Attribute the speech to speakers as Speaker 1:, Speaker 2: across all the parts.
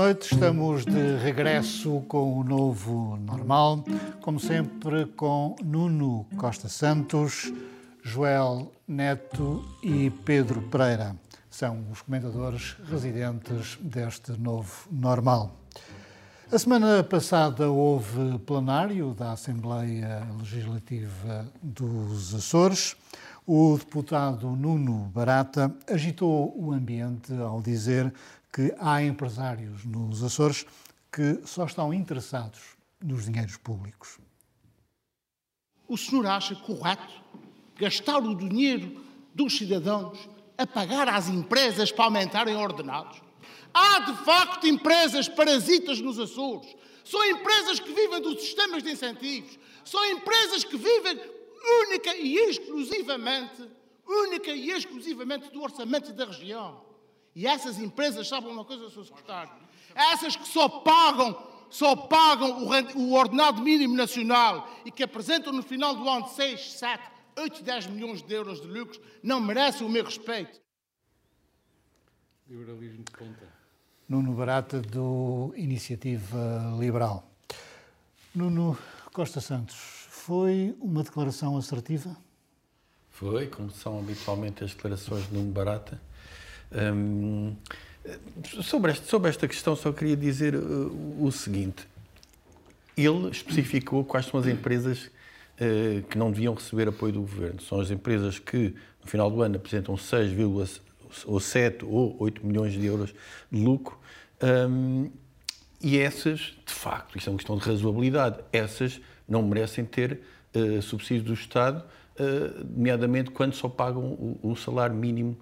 Speaker 1: Noite, estamos de regresso com o novo normal, como sempre com Nuno Costa Santos, Joel Neto e Pedro Pereira. São os comentadores residentes deste novo normal. A semana passada houve plenário da Assembleia Legislativa dos Açores. O deputado Nuno Barata agitou o ambiente ao dizer que há empresários nos Açores que só estão interessados nos dinheiros públicos.
Speaker 2: O senhor acha correto gastar o dinheiro dos cidadãos a pagar às empresas para aumentarem ordenados? Há de facto empresas parasitas nos Açores. São empresas que vivem dos sistemas de incentivos. São empresas que vivem única e exclusivamente, única e exclusivamente do orçamento da região. E essas empresas sabem uma coisa, Sr. Secretário? Essas que só pagam, só pagam o ordenado mínimo nacional e que apresentam no final do ano 6, 7, 8, 10 milhões de euros de lucros, não merecem o meu respeito.
Speaker 1: Liberalismo de ponta. Nuno Barata, do Iniciativa Liberal. Nuno Costa Santos, foi uma declaração assertiva?
Speaker 3: Foi, como são habitualmente as declarações de Nuno Barata. Hum, sobre, este, sobre, esta questão, só queria dizer uh, o seguinte: ele especificou quais são as empresas uh, que não deviam receber apoio do governo. São as empresas que, no final do ano, apresentam 6, ou 7 ou 8 milhões de euros de lucro. Um, e essas, de facto, isto é uma questão de razoabilidade, essas não merecem ter uh, subsídios do Estado, uh, nomeadamente quando só pagam o, o salário mínimo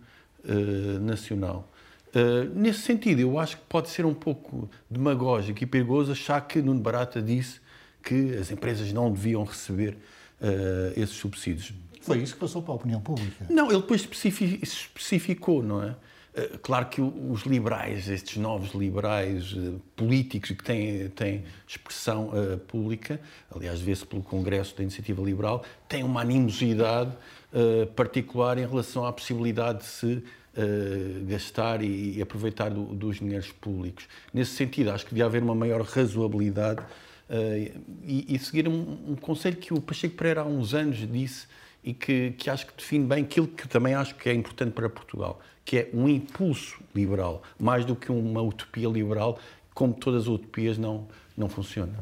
Speaker 3: uh, nacional. Uh, nesse sentido, eu acho que pode ser um pouco demagógico e perigoso achar que Nuno Barata disse que as empresas não deviam receber uh, esses subsídios.
Speaker 1: Foi isso que passou para a opinião pública?
Speaker 3: Não, ele depois especificou, não é? Claro que os liberais, estes novos liberais políticos que têm, têm expressão pública, aliás, vê-se pelo Congresso da Iniciativa Liberal, têm uma animosidade particular em relação à possibilidade de se uh, gastar e, e aproveitar do, dos dinheiros públicos. Nesse sentido, acho que devia haver uma maior razoabilidade uh, e, e, seguir um, um, conselho que o Pacheco Pereira há uns anos disse e que, que acho que define bem aquilo que também acho que é importante para Portugal, que é um impulso liberal, mais do que uma utopia liberal, como todas as utopias não, não funcionam.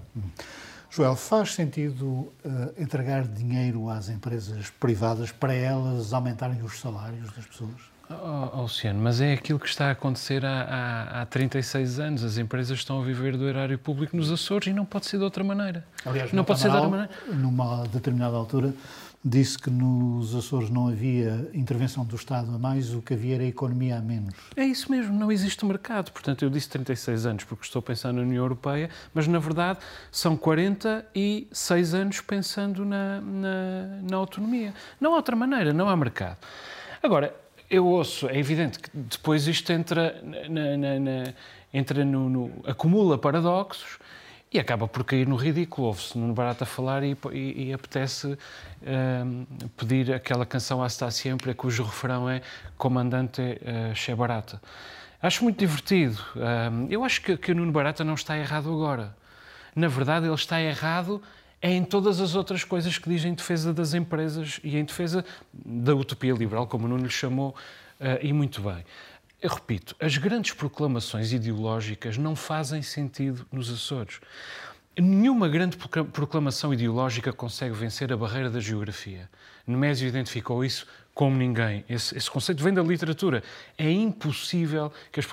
Speaker 1: Joel, faz sentido uh, entregar dinheiro às empresas privadas para elas aumentarem os salários das pessoas?
Speaker 4: Oh, Luciano, mas é aquilo que está a acontecer há, há, há 36 anos. As empresas estão a viver do erário público nos Açores e não pode ser de outra maneira.
Speaker 1: Aliás, não pode Amaral, ser de outra maneira. Numa determinada altura, disse que nos Açores não havia intervenção do Estado a mais, o que havia era economia a menos.
Speaker 4: É isso mesmo, não existe mercado. Portanto, eu disse 36 anos porque estou pensando na União Europeia, mas na verdade são 46 anos pensando na, na, na autonomia. Não há outra maneira, não há mercado. Agora, eu ouço, é evidente que depois isto entra, na, na, na, entra no, no, acumula paradoxos e acaba por cair no ridículo. Ouve-se no Barata falar e, e, e apetece um, pedir aquela canção a está sempre, cujo refrão é Comandante uh, Che Barata. Acho muito divertido. Um, eu acho que, que o Nuno Barata não está errado agora. Na verdade, ele está errado é em todas as outras coisas que diz em defesa das empresas e em defesa da utopia liberal, como o Nuno lhe chamou, uh, e muito bem. Eu repito, as grandes proclamações ideológicas não fazem sentido nos Açores. Nenhuma grande proclamação ideológica consegue vencer a barreira da geografia. Nemésio identificou isso como ninguém. Esse, esse, conceito vem da literatura. É impossível que as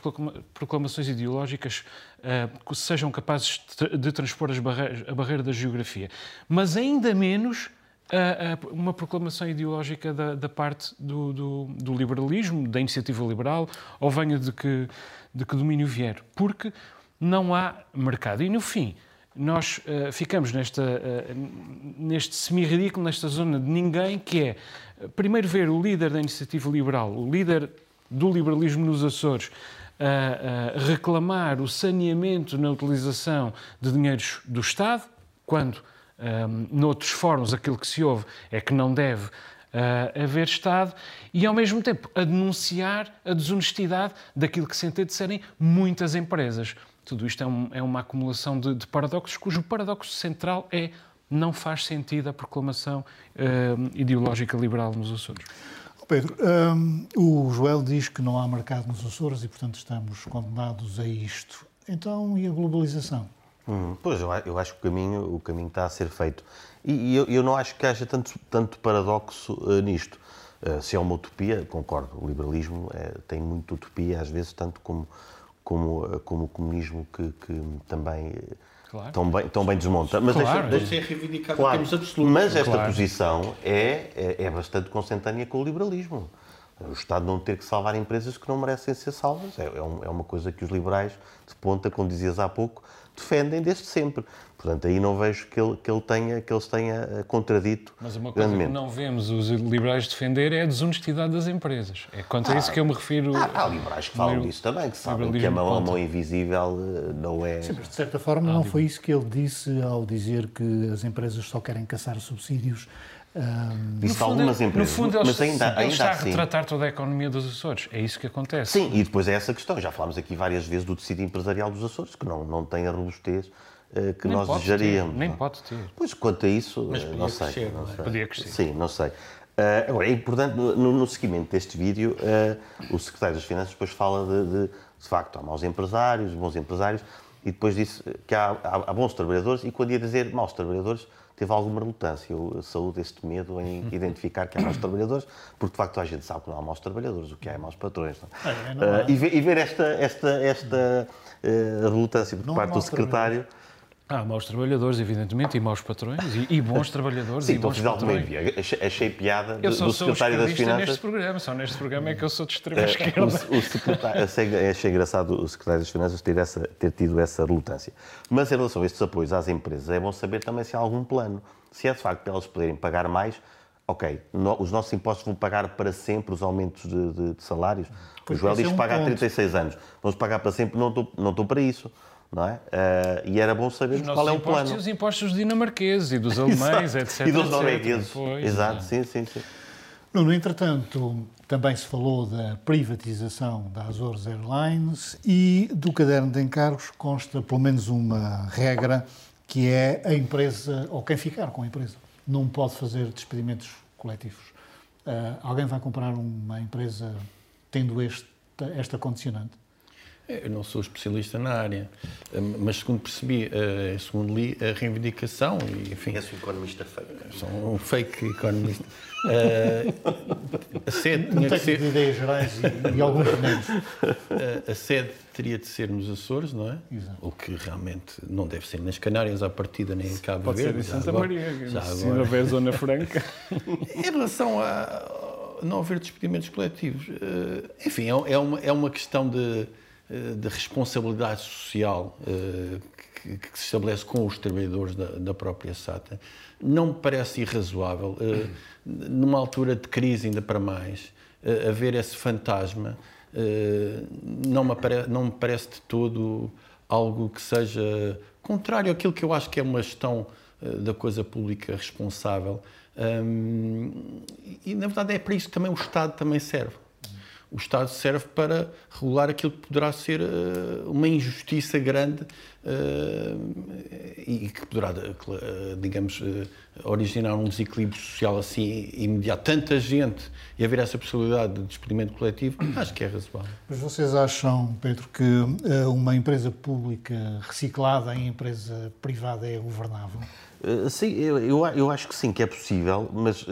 Speaker 4: proclamações ideológicas uh, sejam capazes de, transpor a barreira da geografia. Mas ainda menos uh, uh, uma proclamação ideológica da, da parte do, do, do, liberalismo, da iniciativa liberal, ou venha de que, de que domínio vier. Porque não há mercado. E no fim nós uh, ficamos nesta, uh, neste semi-ridículo, nesta zona de ninguém, que é, primeiro, ver o líder da iniciativa liberal, o líder do liberalismo nos Açores, uh, reclamar o saneamento na utilização de dinheiros do Estado, quando, um, noutros fóruns, aquilo que se ouve é que não deve uh, haver Estado e, ao mesmo tempo, a denunciar a desonestidade daquilo que se entende serem muitas empresas. Tudo isto é, um, é uma acumulação de, de, paradoxos, cujo paradoxo central é não faz sentido a proclamação uh, ideológica liberal nos Açores.
Speaker 1: Pedro, um, o Joel diz que não há mercado nos Açores e, portanto, estamos condenados a isto. Então, e a globalização?
Speaker 5: Hum, pois, eu, eu, acho que o caminho, o caminho está a ser feito. E, e eu, eu, não acho que haja tanto, tanto paradoxo uh, nisto. Uh, se é uma utopia, concordo, o liberalismo é, tem muita utopia, às vezes, tanto como, como, uh, como o comunismo, que, que também claro. tão, bem, tão bem desmonta.
Speaker 3: Mas claro, deixa, deixa é reivindicado claro, em termos absolutos.
Speaker 5: Mas esta claro. posição é, é, é bastante consentânea com o liberalismo. O Estado não ter que salvar empresas que não merecem ser salvas. É, é, é uma coisa que os liberais, de ponta, como dizias há pouco, defendem desde sempre. Portanto, aí não vejo que, ele, que, ele tenha, que eles tenha eh, contradito
Speaker 4: Mas uma coisa
Speaker 5: grandemente.
Speaker 4: que não vemos os liberais defender é a desonestidade das empresas. É quanto ah, a isso que eu me refiro.
Speaker 5: Há, há liberais que falam disso também, que sabem que a mão, a mão invisível eh, não é...
Speaker 1: Sim, mas de certa forma ah, não foi isso que ele disse ao dizer que as empresas só querem caçar subsídios
Speaker 5: um, Disse algumas é, empresas,
Speaker 4: no fundo,
Speaker 5: mas ainda,
Speaker 4: ele
Speaker 5: ainda
Speaker 4: está
Speaker 5: assim,
Speaker 4: a retratar toda a economia dos Açores. É isso que acontece.
Speaker 5: Sim, e depois é essa questão. Já falámos aqui várias vezes do tecido empresarial dos Açores, que não, não tem a robustez uh, que
Speaker 4: nem
Speaker 5: nós desejaríamos.
Speaker 4: Nem pode ter.
Speaker 5: Pois, quanto a isso,
Speaker 3: mas
Speaker 5: uh, não sei.
Speaker 3: Crescer,
Speaker 5: não,
Speaker 3: não é?
Speaker 5: sei.
Speaker 4: Podia crescer.
Speaker 5: Sim, não sei. Uh, agora, é importante, no, no, seguimento deste vídeo, o secretário das Finanças depois fala de, de, de facto, há maus empresários, bons empresários, e depois disse que há, há, há bons trabalhadores, e quando ia dizer maus trabalhadores, teve alguma relutância. Eu saúdo este medo em identificar que há maus trabalhadores, porque de facto a gente sabe que não há maus trabalhadores, o que há é maus patrões. É, uh, e, ver, e, ver, esta, esta, esta uh, relutância por não parte do secretário.
Speaker 4: Há maus trabalhadores, evidentemente, e maus patrões, e, e bons trabalhadores
Speaker 5: Sim,
Speaker 4: e bons patrões.
Speaker 5: Achei, achei piada
Speaker 4: eu sou,
Speaker 5: do secretário das Finanças.
Speaker 4: neste programa, só neste programa é que eu sou de extrema uh, esquerda.
Speaker 5: O, o secretário, achei, achei engraçado o secretário das Finanças ter, essa, ter tido essa relutância. Mas em relação a estes apoios às empresas, é bom saber também se há algum plano. Se é de facto para elas poderem pagar mais, ok, no, os nossos impostos vão pagar para sempre os aumentos de, de, de salários. Pois o Joel diz que é um paga há 36 anos. Vamos pagar para sempre, não estou, não estou para isso não é? Uh, e era bom saber qual é o plano.
Speaker 4: E os impostos dos dinamarqueses e dos alemães, etc.
Speaker 5: E dos noruegueses. Exato, sim, sim, sim.
Speaker 1: No entretanto, também se falou da privatização da Azores Airlines e do caderno de encargos consta pelo menos uma regra que é a empresa, ou quem ficar com a empresa, não pode fazer despedimentos coletivos. Uh, alguém vai comprar uma empresa tendo este, esta condicionante?
Speaker 3: Eu não sou especialista na área, mas segundo percebi, eh, segundo li, a reivindicação e enfim...
Speaker 5: És um economista fake.
Speaker 3: Sou um fake economista. Eh,
Speaker 1: a sede tinha que ser... de ideias gerais e, e alguns venenosos.
Speaker 3: A sede teria de ser nos Açores, não é?
Speaker 1: Exato.
Speaker 3: O que realmente não deve ser nas Canárias à partida, nem em Cabo
Speaker 4: Pode
Speaker 3: Verde.
Speaker 4: Pode ser em Santa agora, Maria, já se agora. houver Zona Franca.
Speaker 3: em relação a não haver despedimentos coletivos, eh, enfim, é, é uma, é uma questão de eh, de responsabilidade social eh, que, que, se estabelece com os trabalhadores da, da, própria SATA, não me parece irrazoável, eh, numa altura de crise ainda para mais, haver esse fantasma, não me, apare, não me parece de todo algo que seja contrário àquilo que eu acho que é uma gestão da coisa pública responsável. e, na verdade, é para isso que também o Estado também serve o Estado serve para regular aquilo que poderá ser uh, uma injustiça grande uh, e que poderá, uh, digamos, originar um desequilíbrio social assim imediato. Tanta gente e haver essa possibilidade de despedimento coletivo, acho que é razoável.
Speaker 1: Mas vocês acham, Pedro, que uma empresa pública reciclada em empresa privada é governável?
Speaker 5: sim, eu, eu, eu acho que sim, que é possível, mas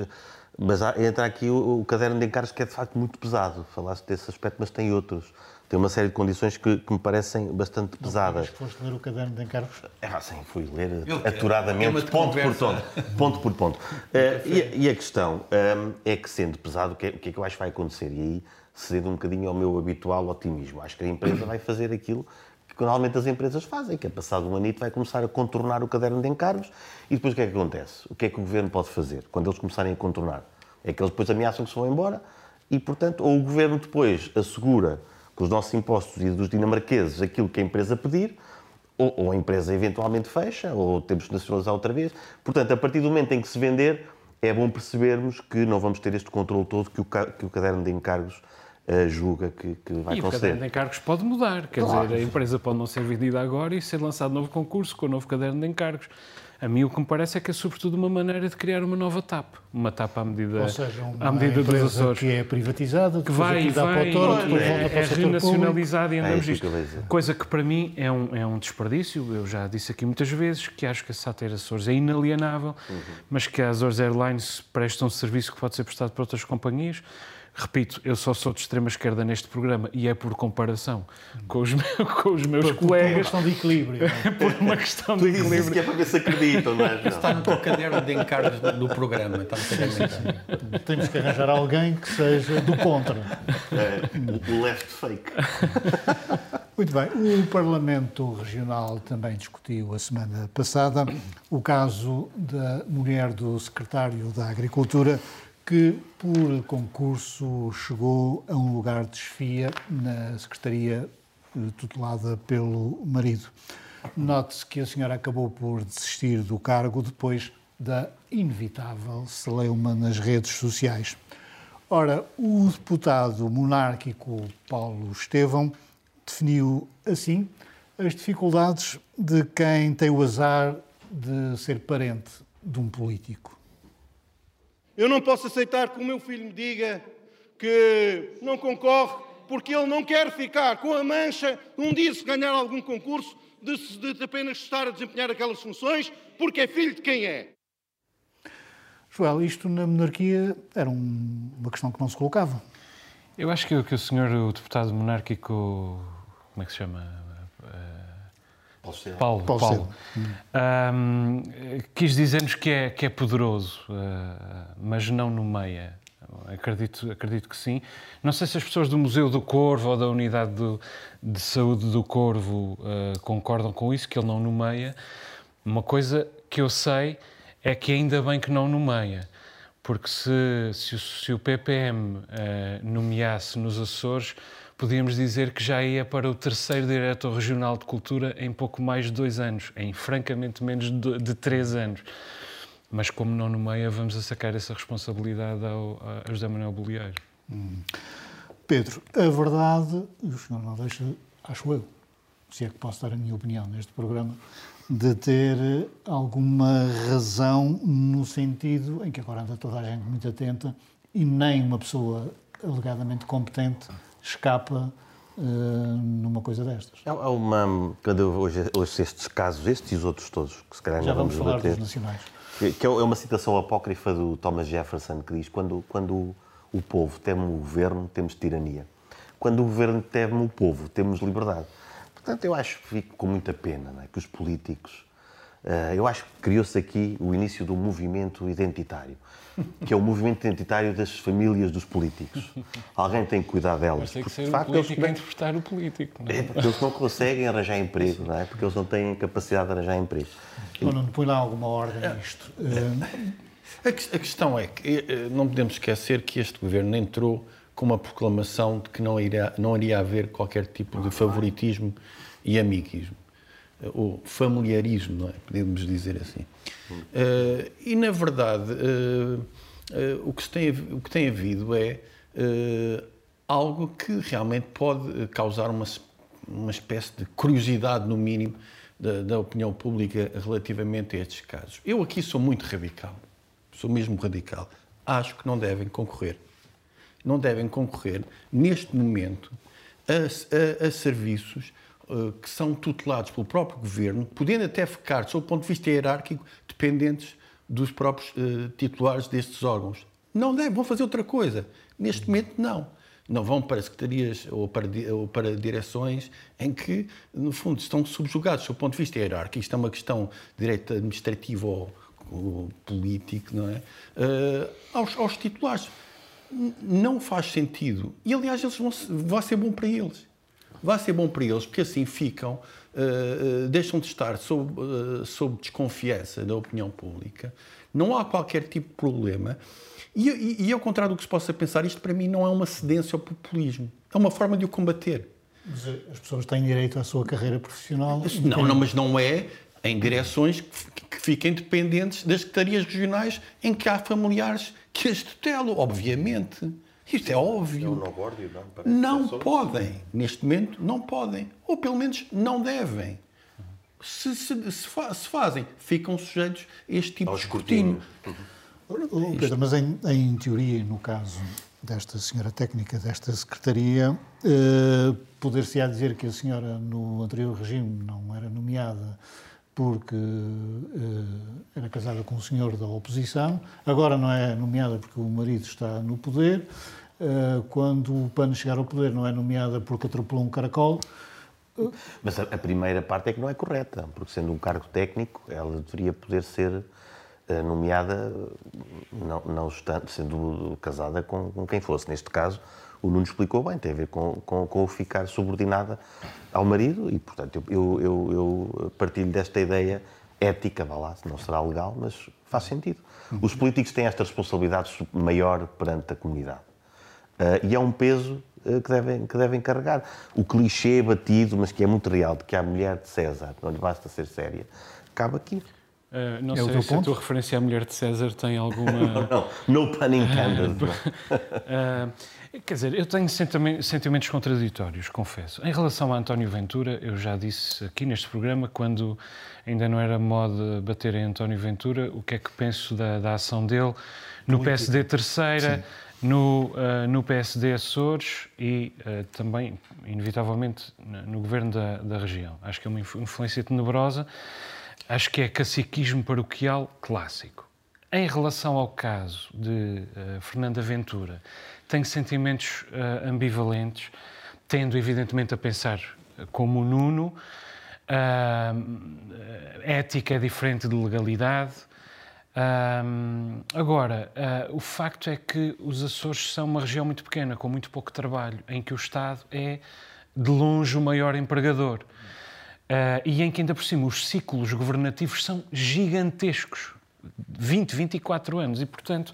Speaker 5: mas há, entra aqui o, o, caderno de encargos que é de facto muito pesado. Falaste desse aspecto, mas tem outros. Tem uma série de condições que, que me parecem bastante
Speaker 1: não,
Speaker 5: pesadas.
Speaker 1: Mas foste ler o caderno de encargos?
Speaker 5: Ah, sim, fui ler Eu, aturadamente, é ponto por ponto. Ponto por ponto. uh, e, e, a questão um, é que, sendo pesado, o que, é, o que é que eu acho que vai acontecer? E aí, cedendo um bocadinho ao meu habitual otimismo, acho que a empresa vai fazer aquilo que normalmente as empresas fazem, que é passado um anito vai começar a contornar o caderno de encargos e depois o que é que acontece? O que é que o governo pode fazer quando eles começarem a contornar? É que eles depois ameaçam que se vão embora e, portanto, ou o governo depois assegura com os nossos impostos e dos dinamarqueses aquilo que a empresa pedir, ou, ou a empresa eventualmente fecha, ou temos que nacionalizar outra vez. Portanto, a partir do momento em que se vender, é bom percebermos que não vamos ter este controle todo que o, que o caderno de encargos uh, julga que, que vai
Speaker 4: e
Speaker 5: conceder. E o
Speaker 4: caderno de encargos pode mudar, quer claro. dizer, a empresa pode não ser vendida agora e ser lançado novo concurso com o novo caderno de encargos. A mim o que me parece é que é sobretudo uma maneira de criar uma nova TAP, uma TAP à medida,
Speaker 1: Ou seja, uma
Speaker 4: à medida
Speaker 1: dos
Speaker 4: Açores.
Speaker 1: que é privatizada,
Speaker 4: que vai, vai, para o toro, depois é, é renacionalizada e andamos é, isto. Coisa que para mim é um, é um desperdício, eu já disse aqui muitas vezes que acho que a SATER Açores é inalienável, uhum. mas que a Azores Airlines presta um serviço que pode ser prestado por outras companhias. Repito, eu só sou de extrema esquerda neste programa e é por comparação com os, meus, com os meus
Speaker 1: por,
Speaker 4: colegas.
Speaker 1: Por uma questão de equilíbrio.
Speaker 4: É? por uma questão de equilíbrio.
Speaker 5: Isso que é para ver se acreditam, não é?
Speaker 3: Está no teu caderno de encargos do programa. Está
Speaker 1: no Temos que arranjar alguém que seja do contra.
Speaker 5: É, o left fake.
Speaker 1: Muito bem. O Parlamento Regional também discutiu a semana passada o caso da mulher do secretário da Agricultura que, por concurso, chegou a um lugar de desfia na Secretaria eh, tutelada pelo marido. Note-se que a senhora acabou por desistir do cargo depois da inevitável celeuma nas redes sociais. Ora, o deputado monárquico Paulo Estevão definiu assim as dificuldades de quem tem o azar de ser parente de um político.
Speaker 6: Eu não posso aceitar que o meu filho me diga que não concorre porque ele não quer ficar com a mancha um dia se ganhar algum concurso de, de apenas estar a desempenhar aquelas funções porque é filho de quem é.
Speaker 1: Joel, isto na monarquia era um, uma questão que não se colocava.
Speaker 4: Eu acho que, que o senhor, o deputado monárquico, como é que se chama? Paulo, Paulo, Paulo. Um, quis dizer-nos que é, que é poderoso, uh, mas não nomeia. Acredito, acredito que sim. Não sei se as pessoas do Museu do Corvo ou da Unidade do, de Saúde do Corvo uh, concordam com isso, que ele não nomeia. Uma coisa que eu sei é que ainda bem que não nomeia, porque se, se, se o PPM uh, nomeasse nos Açores, podíamos dizer que já ia para o terceiro diretor regional de cultura em pouco mais de dois anos, em francamente menos de, três anos. Mas como não nomeia, vamos a sacar essa responsabilidade ao, a José Manuel Bolieiro. Hum.
Speaker 1: Pedro, a verdade, o senhor não deixa, acho eu, se é que posso dar a minha opinião neste programa, de ter alguma razão no sentido em que agora anda toda a gente muito atenta e nem uma pessoa alegadamente competente escapa uh, numa coisa destas.
Speaker 5: Há, uma. Quando eu hoje, hoje estes casos, estes e os outros todos, que se calhar
Speaker 1: Já
Speaker 5: vamos,
Speaker 1: vamos falar
Speaker 5: debater,
Speaker 1: dos nacionais.
Speaker 5: Que é uma citação apócrifa do Thomas Jefferson que diz: quando, quando o povo teme o governo, temos tirania. Quando o governo teme o povo, temos liberdade. Portanto, eu acho que fico com muita pena é? que os políticos. Uh, eu acho que criou-se aqui o início do movimento identitário que é o movimento identitário das famílias dos políticos. Alguém tem que cuidar delas.
Speaker 4: Mas tem que ser de facto, um político eles... a interpretar o político.
Speaker 5: Não é? é porque eles não conseguem arranjar emprego, não é? Porque eles não têm capacidade de arranjar emprego.
Speaker 1: Não, não põe lá alguma ordem nisto.
Speaker 3: A questão é que eh, eh, não podemos esquecer que este governo entrou com uma proclamação de que não iria, não iria haver qualquer tipo de favoritismo e amiguismo ou familiarismo, não é? Podemos dizer assim. Uh, e, na verdade, uh, uh, o, que tem, o que tem havido é algo que realmente pode causar uma, uma espécie de curiosidade, no mínimo, da, da, opinião pública relativamente a estes casos. Eu aqui sou muito radical, sou mesmo radical. Acho que não devem concorrer. Não devem concorrer, neste momento, a, a, a serviços eh, que são tutelados pelo próprio governo, podendo até ficar, sob o ponto de vista hierárquico, dependentes dos próprios uh, titulares destes órgãos. Não devem, vão fazer outra coisa. Neste momento, não. Não vão para secretarias ou para, ou para direções em que, no fundo, estão subjugados, sob o ponto de vista hierárquico. Isto é uma questão de direito administrativo ou político, não é? Uh, aos, aos titulares. Não faz sentido. E, aliás, eles vão, vai ser bom para eles vai ser bom para eles, porque assim ficam, uh, uh, deixam de estar sob, uh, sob desconfiança da opinião pública, não há qualquer tipo de problema. E, e, e, ao contrário do que se possa pensar, isto para mim não é uma cedência ao populismo, é uma forma de o combater.
Speaker 1: Mas as pessoas têm direito à sua carreira profissional?
Speaker 3: Não, não mas não é em direções que, que fiquem dependentes das secretarias regionais em que há familiares que as tutelam, obviamente. Isto é óbvio.
Speaker 5: Não,
Speaker 3: não, não podem. Neste momento, não podem. Ou pelo menos não devem. Se, se, se, fa se fazem, ficam sujeitos a este tipo Ao de escrutínio.
Speaker 1: Uhum. Pedro, mas em, em teoria, no caso desta senhora técnica desta secretaria, eh, poder-se-á dizer que a senhora no anterior regime não era nomeada porque eh, era casada com um senhor da oposição, agora não é nomeada porque o marido está no poder, eh, quando o PAN chegar ao poder não é nomeada porque atropelou um caracol.
Speaker 5: Mas a, primeira parte é que não é correta, porque sendo um cargo técnico, ela deveria poder ser eh, nomeada, não, não estando, sendo casada com, com, quem fosse. Neste caso, o Nuno explicou bem, tem a ver com, com, com ficar subordinada ao marido e, portanto, eu, eu, eu partilho desta ideia ética, vá lá, não será legal, mas faz sentido. Os políticos têm esta responsabilidade maior perante a comunidade. Uh, e é um peso uh, que, devem, que devem carregar. O clichê batido, mas que é muito real, de que a mulher de César não lhe basta ser séria, cabe aqui.
Speaker 4: Uh, não é sei se ponto? a tua referência à mulher de César tem alguma.
Speaker 5: não, não, no pun intended.
Speaker 4: uh, quer dizer, eu tenho sentimentos contraditórios, confesso. Em relação a António Ventura, eu já disse aqui neste programa, quando ainda não era moda bater em António Ventura, o que é que penso da, da ação dele no Muito PSD Terceira. No, uh, no PSD Açores e uh, também, inevitavelmente, no governo da, da região. Acho que é uma influência tenebrosa acho que é caciquismo paroquial clássico. Em relação ao caso de uh, Fernanda Ventura, tenho sentimentos uh, ambivalentes, tendo evidentemente a pensar como o Nuno. Uh, ética é diferente de legalidade. agora, o facto é que os Açores são uma região muito pequena, com muito pouco trabalho, em que o Estado é de longe o maior empregador. Uh, e em que, ainda por cima, os ciclos governativos são gigantescos 20, 24 anos. E, portanto,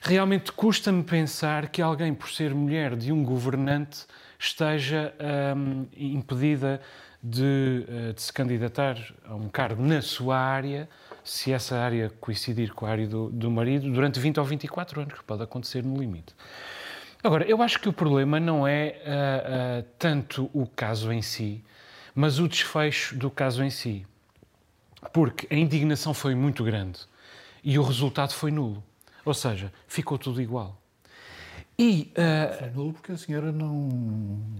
Speaker 4: realmente custa-me pensar que alguém, por ser mulher de um governante, esteja um, impedida de, uh, de, se candidatar a um cargo na sua área, se essa área coincidir com a área do, do marido, durante 20 ou 24 anos, que pode acontecer no limite. Agora, eu acho que o problema não é uh, uh, tanto o caso em si, mas o desfecho do caso em si. Porque a indignação foi muito grande e o resultado foi nulo. Ou seja, ficou tudo igual.
Speaker 1: E, uh, foi nulo porque a senhora não.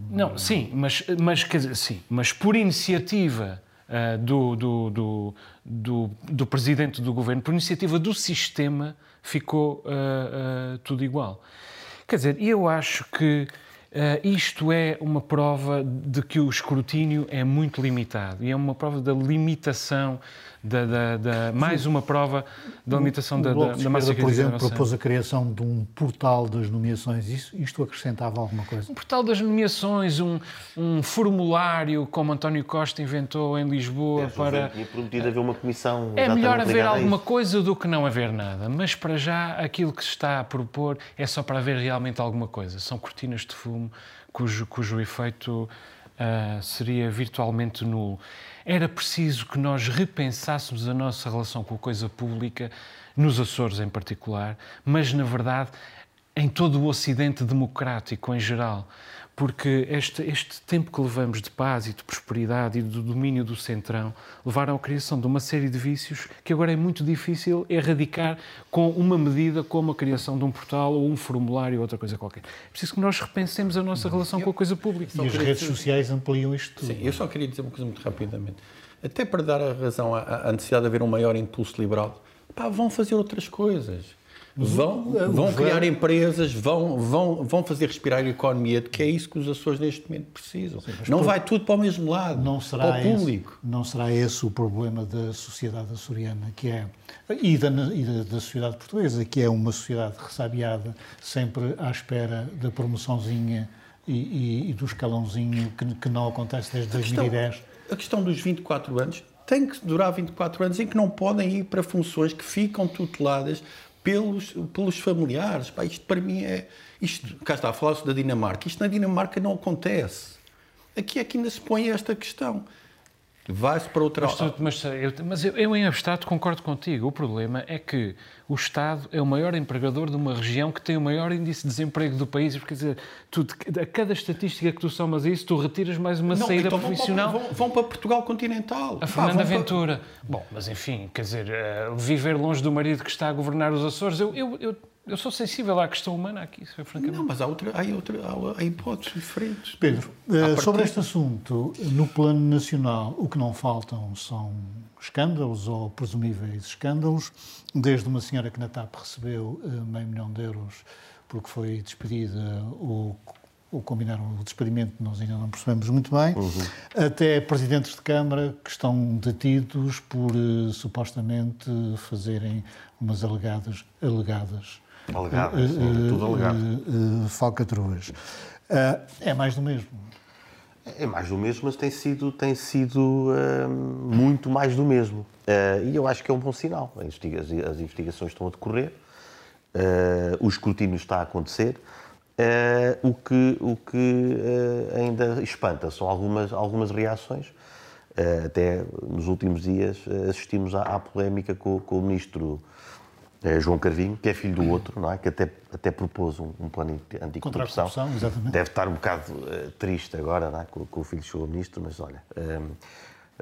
Speaker 4: Não, sim, mas, mas, quer dizer, sim, mas por iniciativa uh, do, do, do, do, do presidente do governo, por iniciativa do sistema, ficou uh, tudo igual. Quer dizer, eu acho que Uh, isto é uma prova de que o escrutínio é muito limitado e é uma prova da limitação, da, da, da mais uma prova da limitação
Speaker 1: o,
Speaker 4: da,
Speaker 1: o da, da massa por exemplo, propôs a criação de um portal das nomeações. Isso, isto acrescentava alguma coisa?
Speaker 4: Um portal das nomeações, um, um formulário como António Costa inventou em Lisboa é, para.
Speaker 5: Tinha prometido haver uma comissão.
Speaker 4: É melhor haver alguma coisa do que não haver nada, mas para já aquilo que se está a propor é só para haver realmente alguma coisa. São cortinas de fumo cujo, cujo efeito uh, seria virtualmente nulo. Era preciso que nós repensássemos a nossa relação com a coisa pública, nos Açores em particular, mas, na verdade, em todo o Ocidente democrático em geral porque este, este tempo que levamos de paz e de prosperidade e do domínio do centrão levaram à criação de uma série de vícios que agora é muito difícil erradicar com uma medida como a criação de um portal ou um formulário ou outra coisa qualquer. É preciso que nós repensemos a nossa relação eu, com a coisa pública.
Speaker 1: E as redes dizer... sociais ampliam isto tudo.
Speaker 3: Sim, eu só queria dizer uma coisa muito rapidamente. Até para dar a razão à, à necessidade de haver um maior impulso liberal, pá, vão fazer outras coisas vão, vão criar empresas, vão, vão, vão fazer respirar a economia, que é isso que os Açores neste momento precisam. Sim, não vai tudo para o mesmo lado, não será para o público.
Speaker 1: Esse, não será esse o problema da sociedade açoriana, que é, e da, e da, da sociedade portuguesa, que é uma sociedade ressabiada, sempre à espera da promoçãozinha e, e, e do escalãozinho que, que, não acontece desde a 2010.
Speaker 3: Questão, a questão dos 24 anos tem que durar 24 anos em que não podem ir para funções que ficam tuteladas pelos, pelos familiares. Pá, isto para mim é. Isto, cá está, falar-se da Dinamarca. Isto na Dinamarca não acontece. Aqui é que ainda se põe esta questão. Vai-se para outra...
Speaker 4: Mas, tu, mas, eu, mas eu, eu, em abstrato, concordo contigo. O problema é que o Estado é o maior empregador de uma região que tem o maior índice de desemprego do país. Quer dizer, tu, a cada estatística que tu somas isso, tu retiras mais uma não, saída então profissional.
Speaker 3: Vão para, vão, vão para, Portugal continental.
Speaker 4: A Fernanda Ventura. Para... Bom, mas enfim, quer dizer, uh, viver longe do marido que está a governar os Açores, eu, eu, eu eu sou sensível à questão humana aqui, francamente.
Speaker 3: Não, mas há, outra, há, outra, há hipóteses diferentes.
Speaker 1: Pedro, uh, sobre este assunto, no plano nacional, o que não faltam são escândalos ou presumíveis escândalos, desde uma senhora que na TAP recebeu uh, meio milhão de euros porque foi despedida ou, ou combinaram o despedimento, nós ainda não percebemos muito bem, uhum. até presidentes de Câmara que estão detidos por uh, supostamente fazerem umas alegadas, alegadas
Speaker 5: Alegadas, uh, tudo alegado.
Speaker 1: Uh, falcatruas. é mais do mesmo.
Speaker 5: É mais do mesmo, mas tem sido, tem sido muito mais do mesmo. e eu acho que é um bom sinal. As investigações estão a decorrer, o escrutínio está a acontecer. o que, o que ainda espanta são algumas, algumas reações. até nos últimos dias assistimos à, à polémica com, com o ministro é João Carvinho, que é filho do outro, não é? que até, até propôs um, um plano anticorrupção.
Speaker 1: exatamente.
Speaker 5: Deve estar um bocado uh, triste agora, não é? com, com o filho chegou ministro, mas olha, um, ehm,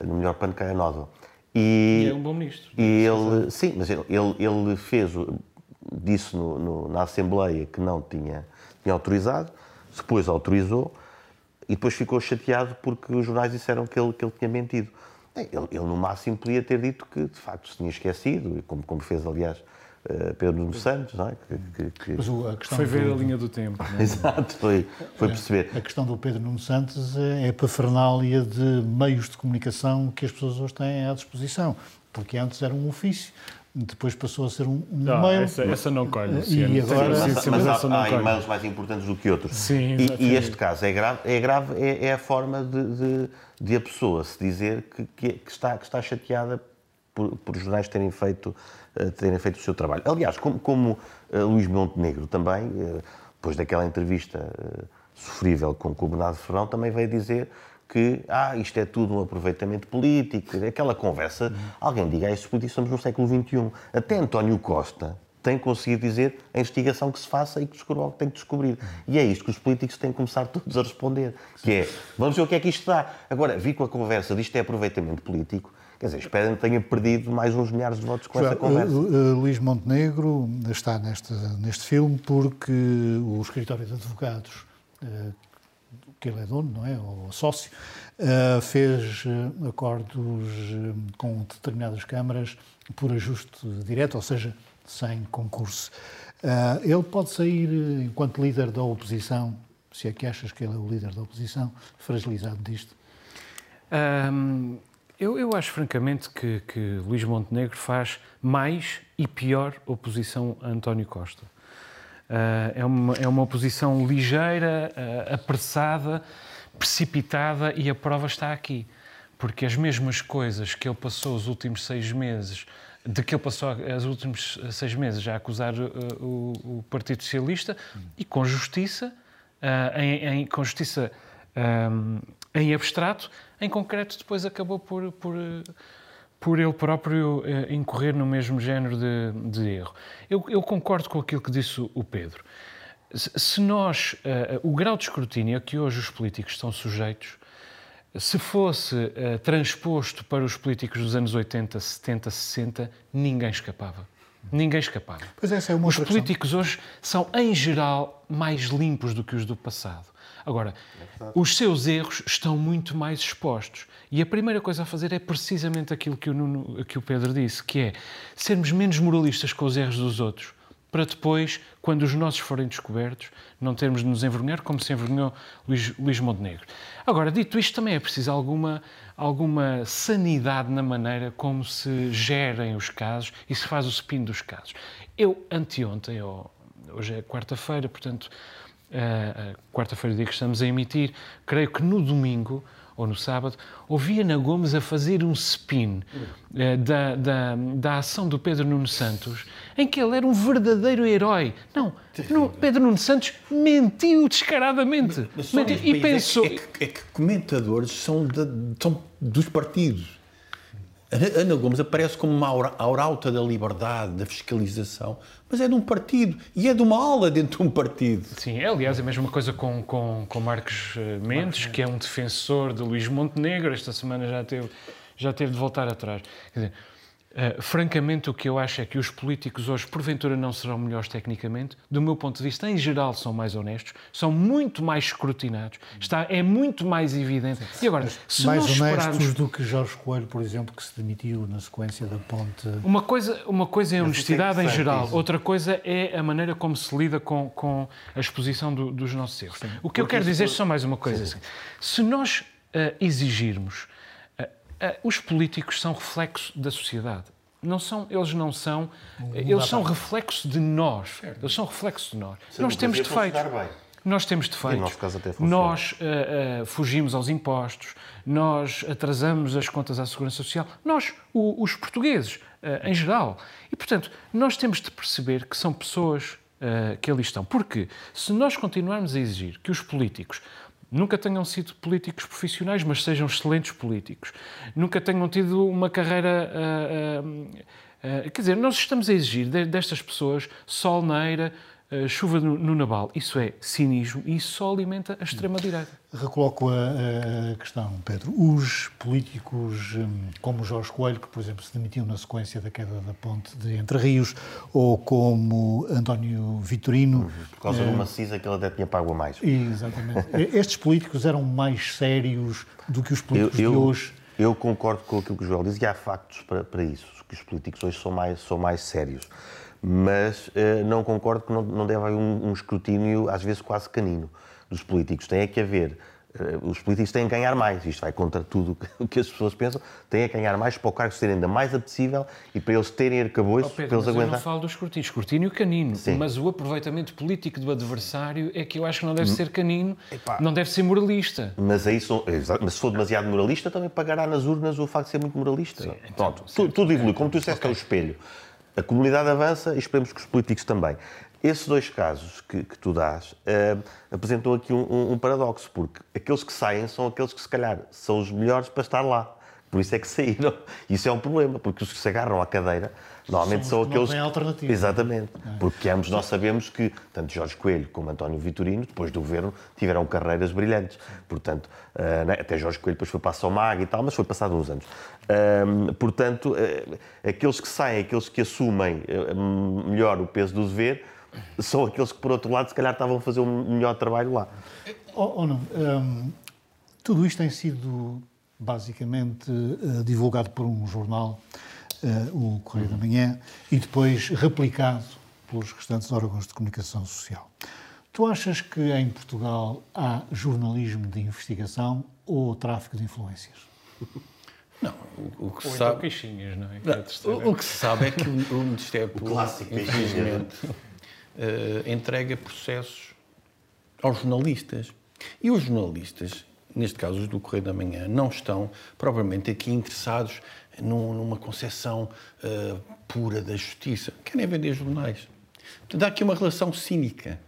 Speaker 5: no melhor pano cai a nódoa.
Speaker 4: E, e, é um bom ministro.
Speaker 5: E ele, sim, mas ele, ele fez, disse no, no, na Assembleia que não tinha, tinha autorizado, depois autorizou e depois ficou chateado porque os jornais disseram que ele, que ele tinha mentido. Ele, ele, no máximo, podia ter dito que, de facto, se tinha esquecido, como, como fez, aliás, uh, Pedro Nuno Santos, não é?
Speaker 4: Que, que, que... foi ver do... a linha do tempo.
Speaker 5: É? Exato, foi, foi perceber.
Speaker 1: A questão do Pedro Nuno Santos é a parafernália de meios de comunicação que as pessoas hoje têm à disposição, porque antes era um ofício, depois passou a ser um, um
Speaker 4: não, e-mail. Essa, essa não colhe.
Speaker 5: E agora... Mas, mas há, há e-mails mais importantes do que outros.
Speaker 4: Sim,
Speaker 5: e, e, este caso é grave, é, grave, é, é a forma de, de, de, a pessoa se dizer que, que, que, está, que está chateada por, por os jornais terem feito, terem feito o seu trabalho. Aliás, como, como uh, Luís Montenegro também, uh, depois daquela entrevista sofrível com, com o Bernardo Ferrão, também veio dizer que ah, isto é tudo um aproveitamento político, aquela conversa. Uhum. Alguém diga, ah, isso estamos no século XXI. Até António Costa tem conseguido dizer a investigação que se faça e que descubra o que tem que descobrir. E é isto que os políticos têm que começar todos a responder, que é, vamos ver o que é que isto dá. Agora, vi com a conversa de isto é aproveitamento político, quer dizer, espero que tenha perdido mais uns milhares de votos com Já, essa conversa. Uh,
Speaker 1: uh, Luís Montenegro está neste, neste filme porque o escritório de advogados uh, que ele é dono, não é? Ou sócio, fez eh, acordos com determinadas câmaras por ajuste direto, ou seja, sem concurso. Ele pode sair, enquanto líder da oposição, se é que achas que ele é o líder da oposição, fragilizado disto?
Speaker 4: Um, eu, eu, acho francamente que, que Luís Montenegro faz mais e pior oposição a António Costa. Uh, é, uma, é uma oposição ligeira, uh, apressada, precipitada e a prova está aqui. Porque as mesmas coisas que ele passou os últimos seis meses, de que ele passou os últimos seis meses a acusar uh, o, o, Partido Socialista, e com justiça, em, em, com justiça um, em abstrato, em concreto depois acabou por, por por ele próprio uh, incorrer no mesmo género de, de erro. Eu, eu, concordo com aquilo que disse o Pedro. Se nós, uh, o grau de escrutínio a que hoje os políticos estão sujeitos, se fosse uh, transposto para os políticos dos anos 80, 70, 60, ninguém escapava. Ninguém escapava.
Speaker 1: Pois essa é uma
Speaker 4: os políticos questão. hoje são, em geral, mais limpos do que os do passado. Agora, é os seus erros estão muito mais expostos. E a primeira coisa a fazer é precisamente aquilo que o, Nuno, que o Pedro disse, que é sermos menos moralistas com os erros dos outros, para depois, quando os nossos forem descobertos, não termos de nos envergonhar como se envergonhou Luís, Luís Montenegro. Agora, dito isto, também é preciso alguma, alguma sanidade na maneira como se gerem os casos e se faz o spin dos casos. Eu, anteontem, hoje é quarta-feira, portanto, quarta-feira, dia que estamos a emitir, creio que no domingo ou no sábado, ouvi Ana Gomes a fazer um spin uh, da, da, da ação do Pedro Nuno Santos, em que ele era um verdadeiro herói. Não, no, Pedro Nuno Santos mentiu descaradamente.
Speaker 3: Mas, mas mentiu, e pensou. É que, é que, comentadores são, de, são dos partidos. Ana Gomes aparece como uma aurauta da liberdade, da fiscalização, mas é de um partido e é de uma ala dentro de um partido.
Speaker 4: Sim, é, aliás, é a mesma coisa com, com, com Marcos eh, Mendes, que é um defensor de Luís Montenegro, esta semana já teve, já teve de voltar atrás. Quer dizer, Uh, francamente, o que eu acho é que os políticos hoje, porventura, não serão melhores tecnicamente. Do meu ponto de vista, em geral, são mais honestos, são muito mais escrutinados, está, é muito mais evidente.
Speaker 1: E agora, se mais honestos esperarmos... do que Jorge Coelho, por exemplo, que se demitiu na sequência da ponte.
Speaker 4: Uma coisa, uma coisa é a honestidade em geral, isso. outra coisa é a maneira como se lida com, com a exposição do, dos nossos erros. Sim, o que eu quero dizer é só mais uma coisa. Assim. Se nós uh, exigirmos os políticos são reflexo da sociedade. Não são, eles não são, eles são reflexo de nós. Certo. Eles são reflexo de nós. nós temos defeitos. Nós temos defeitos. Nós uh, uh, fugimos aos impostos, nós atrasamos as contas à Segurança Social. Nós, o, os portugueses, em geral. E, portanto, nós temos de perceber que são pessoas que ali estão. Porque se nós continuarmos a exigir que os políticos nunca tenham sido políticos profissionais, mas sejam excelentes políticos. Nunca tenham tido uma carreira. Uh, uh, uh, quer dizer, nós estamos a exigir destas pessoas sol eira, chuva no, no Naval. Isso é cinismo e isso só alimenta a extrema-direita.
Speaker 1: Recoloco a, a, questão, Pedro. Os políticos hum, como Jorge Coelho, que, por exemplo, se demitiu na sequência da queda da ponte de Entre Rios, ou como António Vitorino... Uhum.
Speaker 5: Por causa de uma cisa que ele até tinha pago a mais.
Speaker 1: Exatamente. Estes políticos eram mais sérios do que os políticos eu, eu, de hoje?
Speaker 5: Eu concordo com aquilo que o Joel diz e há factos para, para isso, que os políticos hoje são mais, são mais sérios mas uh, não concordo que não, não deve haver um, um, escrutínio, às vezes quase canino, dos políticos. Tem é que haver. Uh, os políticos têm que ganhar mais, isto vai contra tudo o que as pessoas pensam, têm que ganhar mais para o cargo ser ainda mais apetecível e para eles terem arcabouços, oh, para eles aguentar. Eu
Speaker 4: não falo do escrutínio, escrutínio canino, Sim. mas o aproveitamento político do adversário é que eu acho que não deve hum. ser canino, Epá. não deve ser moralista.
Speaker 5: Mas aí são, mas se for demasiado moralista, também pagará nas urnas o facto de ser muito moralista. Sim, então, Pronto, tudo, tudo evolui, como tu disseste, okay. é o espelho. A comunidade avança e esperemos que os políticos também. Esses dois casos que, que tu dás uh, apresentam aqui um, um, um, paradoxo, porque aqueles que saem são aqueles que, se calhar, são os melhores para estar lá. Por isso é que saíram. Isso é um problema, porque os que se agarram à cadeira normalmente são, são aqueles.
Speaker 1: Não alternativa.
Speaker 5: Exatamente. É. Porque ambos nós sabemos que tanto Jorge Coelho como António Vitorino, depois do governo, tiveram carreiras brilhantes. Portanto, uh, até Jorge Coelho depois foi para a Somag e tal, mas foi passado uns anos. Uh, portanto, uh, aqueles que saem, aqueles que assumem melhor o peso do dever, são aqueles que, por outro lado, se calhar estavam a fazer um melhor trabalho lá.
Speaker 1: Ou, oh, oh, não. Um, tudo isto tem sido basicamente uh, divulgado por um jornal, uh, o Correio uhum. da Manhã, e depois replicado pelos restantes órgãos de comunicação social. Tu achas que em Portugal há jornalismo de investigação ou tráfico de influências?
Speaker 3: Não, o, o que se então sabe.
Speaker 4: Queixinhas, não é?
Speaker 3: Não, o, o, que se sabe é que o, o Ministério Público, infelizmente, uh, entrega processos aos jornalistas. E os jornalistas neste caso os do Correio da Manhã, não estão propriamente aqui interessados numa concepção uh, pura da justiça. Querem vender jornais. Portanto, há aqui uma relação cínica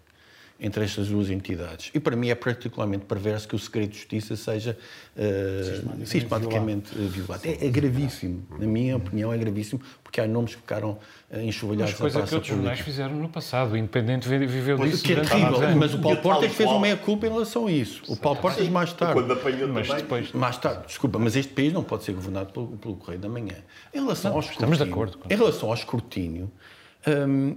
Speaker 3: entre estas duas entidades. E para mim é particularmente perverso que o segredo de justiça seja uh, sistematicamente, violado. É, é, gravíssimo. Na minha opinião, é gravíssimo, porque há nomes que ficaram uh, enxovalhados
Speaker 4: Mas coisa que outros jornais fizeram no passado. O Independente viveu pois, disso.
Speaker 3: Que é terrível. Mas o Paulo Portas fez uma meia-culpa em relação a isso. O Paulo Portas mais tarde.
Speaker 5: Quando apanhou
Speaker 3: mas depois, mais tarde. Desculpa, mas este país não pode ser governado pelo, pelo Correio da Manhã. Em relação
Speaker 4: não,
Speaker 3: ao
Speaker 4: escrutínio, estamos de acordo.
Speaker 3: Em relação ao escrutínio, hum,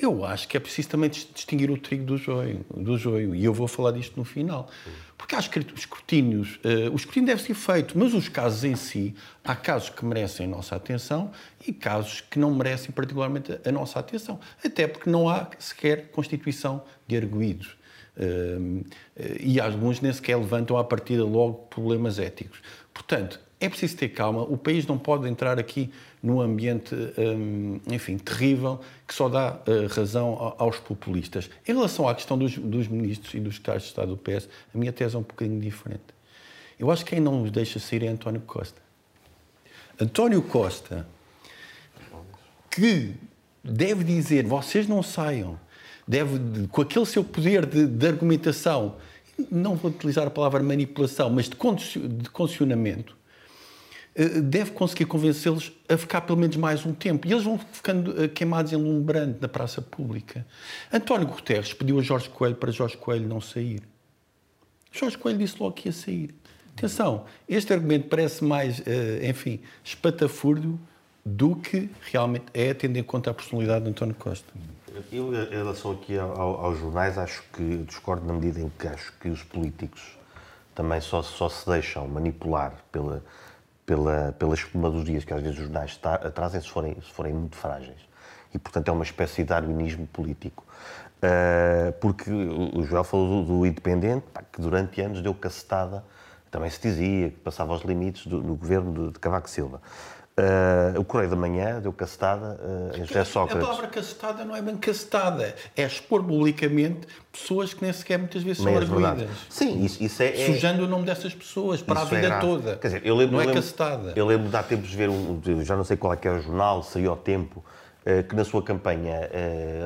Speaker 3: eu acho que é preciso também distinguir o trigo do joio, do joio e eu vou falar disto no final. Porque há escrutínios, uh, o escrutínio deve ser feito, mas os casos em si, há casos que merecem a nossa atenção e casos que não merecem particularmente a nossa atenção. Até porque não há sequer constituição de arguídos. Uh, e alguns nem sequer levantam à partida logo problemas éticos. Portanto, é preciso ter calma, o país não pode entrar aqui num ambiente, hum, enfim, terrível, que só dá uh, razão aos populistas. Em relação à questão dos, dos ministros e dos secretários de Estado do PS, a minha tese é um bocadinho diferente. Eu acho que quem não os deixa sair é António Costa. António Costa, que deve dizer, vocês não saiam, deve, com aquele seu poder de, de argumentação, não vou utilizar a palavra manipulação, mas de, condicionamento, eh, deve conseguir convencê-los a ficar pelo menos mais um tempo. E eles vão ficando eh, queimados em lumbrante na praça pública. António Guterres pediu a Jorge Coelho para Jorge Coelho não sair. Jorge Coelho disse logo que ia sair. Atenção, este argumento parece mais, eh, enfim, espatafúrdio do que realmente é, tendo em conta a personalidade de António Costa.
Speaker 5: Eu, em relação aqui ao, aos jornais, acho que discordo na medida em que acho que os políticos também só, só se deixam manipular pela, pela, pela espumadurias que às vezes os jornais trazem se forem, se forem muito frágeis. E, portanto, é uma espécie de darwinismo político. Uh, porque o Joel falou do, do Independente, pá, que durante anos deu cacetada, também se dizia que passava aos limites do, do governo de, de Cavaco Silva. Uh, o Correio da Manhã deu cacetada uh, em José Sócrates.
Speaker 3: A palavra cacetada não é bem cacetada, é expor publicamente pessoas que nem sequer muitas vezes são arguídas.
Speaker 5: Sim, isso, isso é,
Speaker 3: é, Sujando o nome dessas pessoas para a vida é toda.
Speaker 5: Quer dizer, eu lembro,
Speaker 3: não
Speaker 5: é
Speaker 3: cacetada.
Speaker 5: Eu lembro de há tempos de ver, um, já não sei qual é que é o jornal, saiu ao tempo, que na sua campanha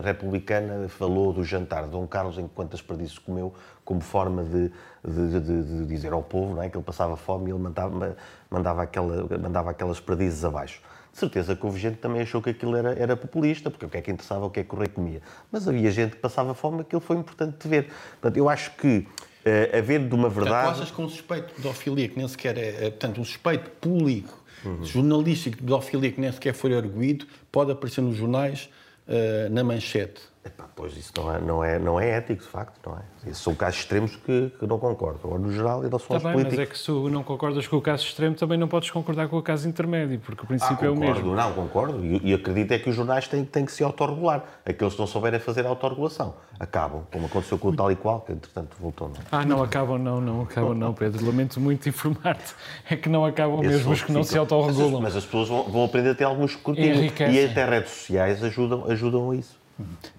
Speaker 5: republicana falou do jantar de Dom Carlos enquanto as perdices comeu como forma de, de, de, de, dizer ao povo não é, que ele passava fome e ele mandava, mandava, aquela, mandava aquelas perdizes abaixo. De certeza que houve gente que também achou que aquilo era, era populista, porque o que é que interessava o que é que o rei comia. Mas havia gente que passava fome, aquilo foi importante de ver. Portanto, eu acho que uh, haver de uma verdade.
Speaker 3: Portanto, tu achas que um suspeito de pedofilia, que nem sequer é. é portanto, um suspeito público, uhum. jornalístico de pedofilia, que nem sequer foi arguído, pode aparecer nos jornais uh, na manchete?
Speaker 5: Epá, pois isso não é, não, é, não é ético, de facto, não é? Esses são casos extremos que, que não concordo. Agora, no geral, em relação
Speaker 4: tá
Speaker 5: aos
Speaker 4: bem,
Speaker 5: políticos...
Speaker 4: Mas é que se não concordas com o caso extremo, também não podes concordar com o caso intermédio, porque o princípio
Speaker 5: ah,
Speaker 4: é o mesmo.
Speaker 5: Não, concordo. E, e acredito é que os jornais têm, têm que se autorregular. Aqueles que não souberem fazer autorregulação acabam, como aconteceu com o tal e qual, que entretanto voltou. Não. É?
Speaker 4: Ah, não acabam, não, não acabam, não, Pedro. Lamento muito informar-te. É que não acabam Esses mesmo os que não ficam... se autorregulam.
Speaker 5: Mas, as pessoas vão, vão aprender a ter alguns escrutínio. E até redes sociais ajudam, ajudam a isso.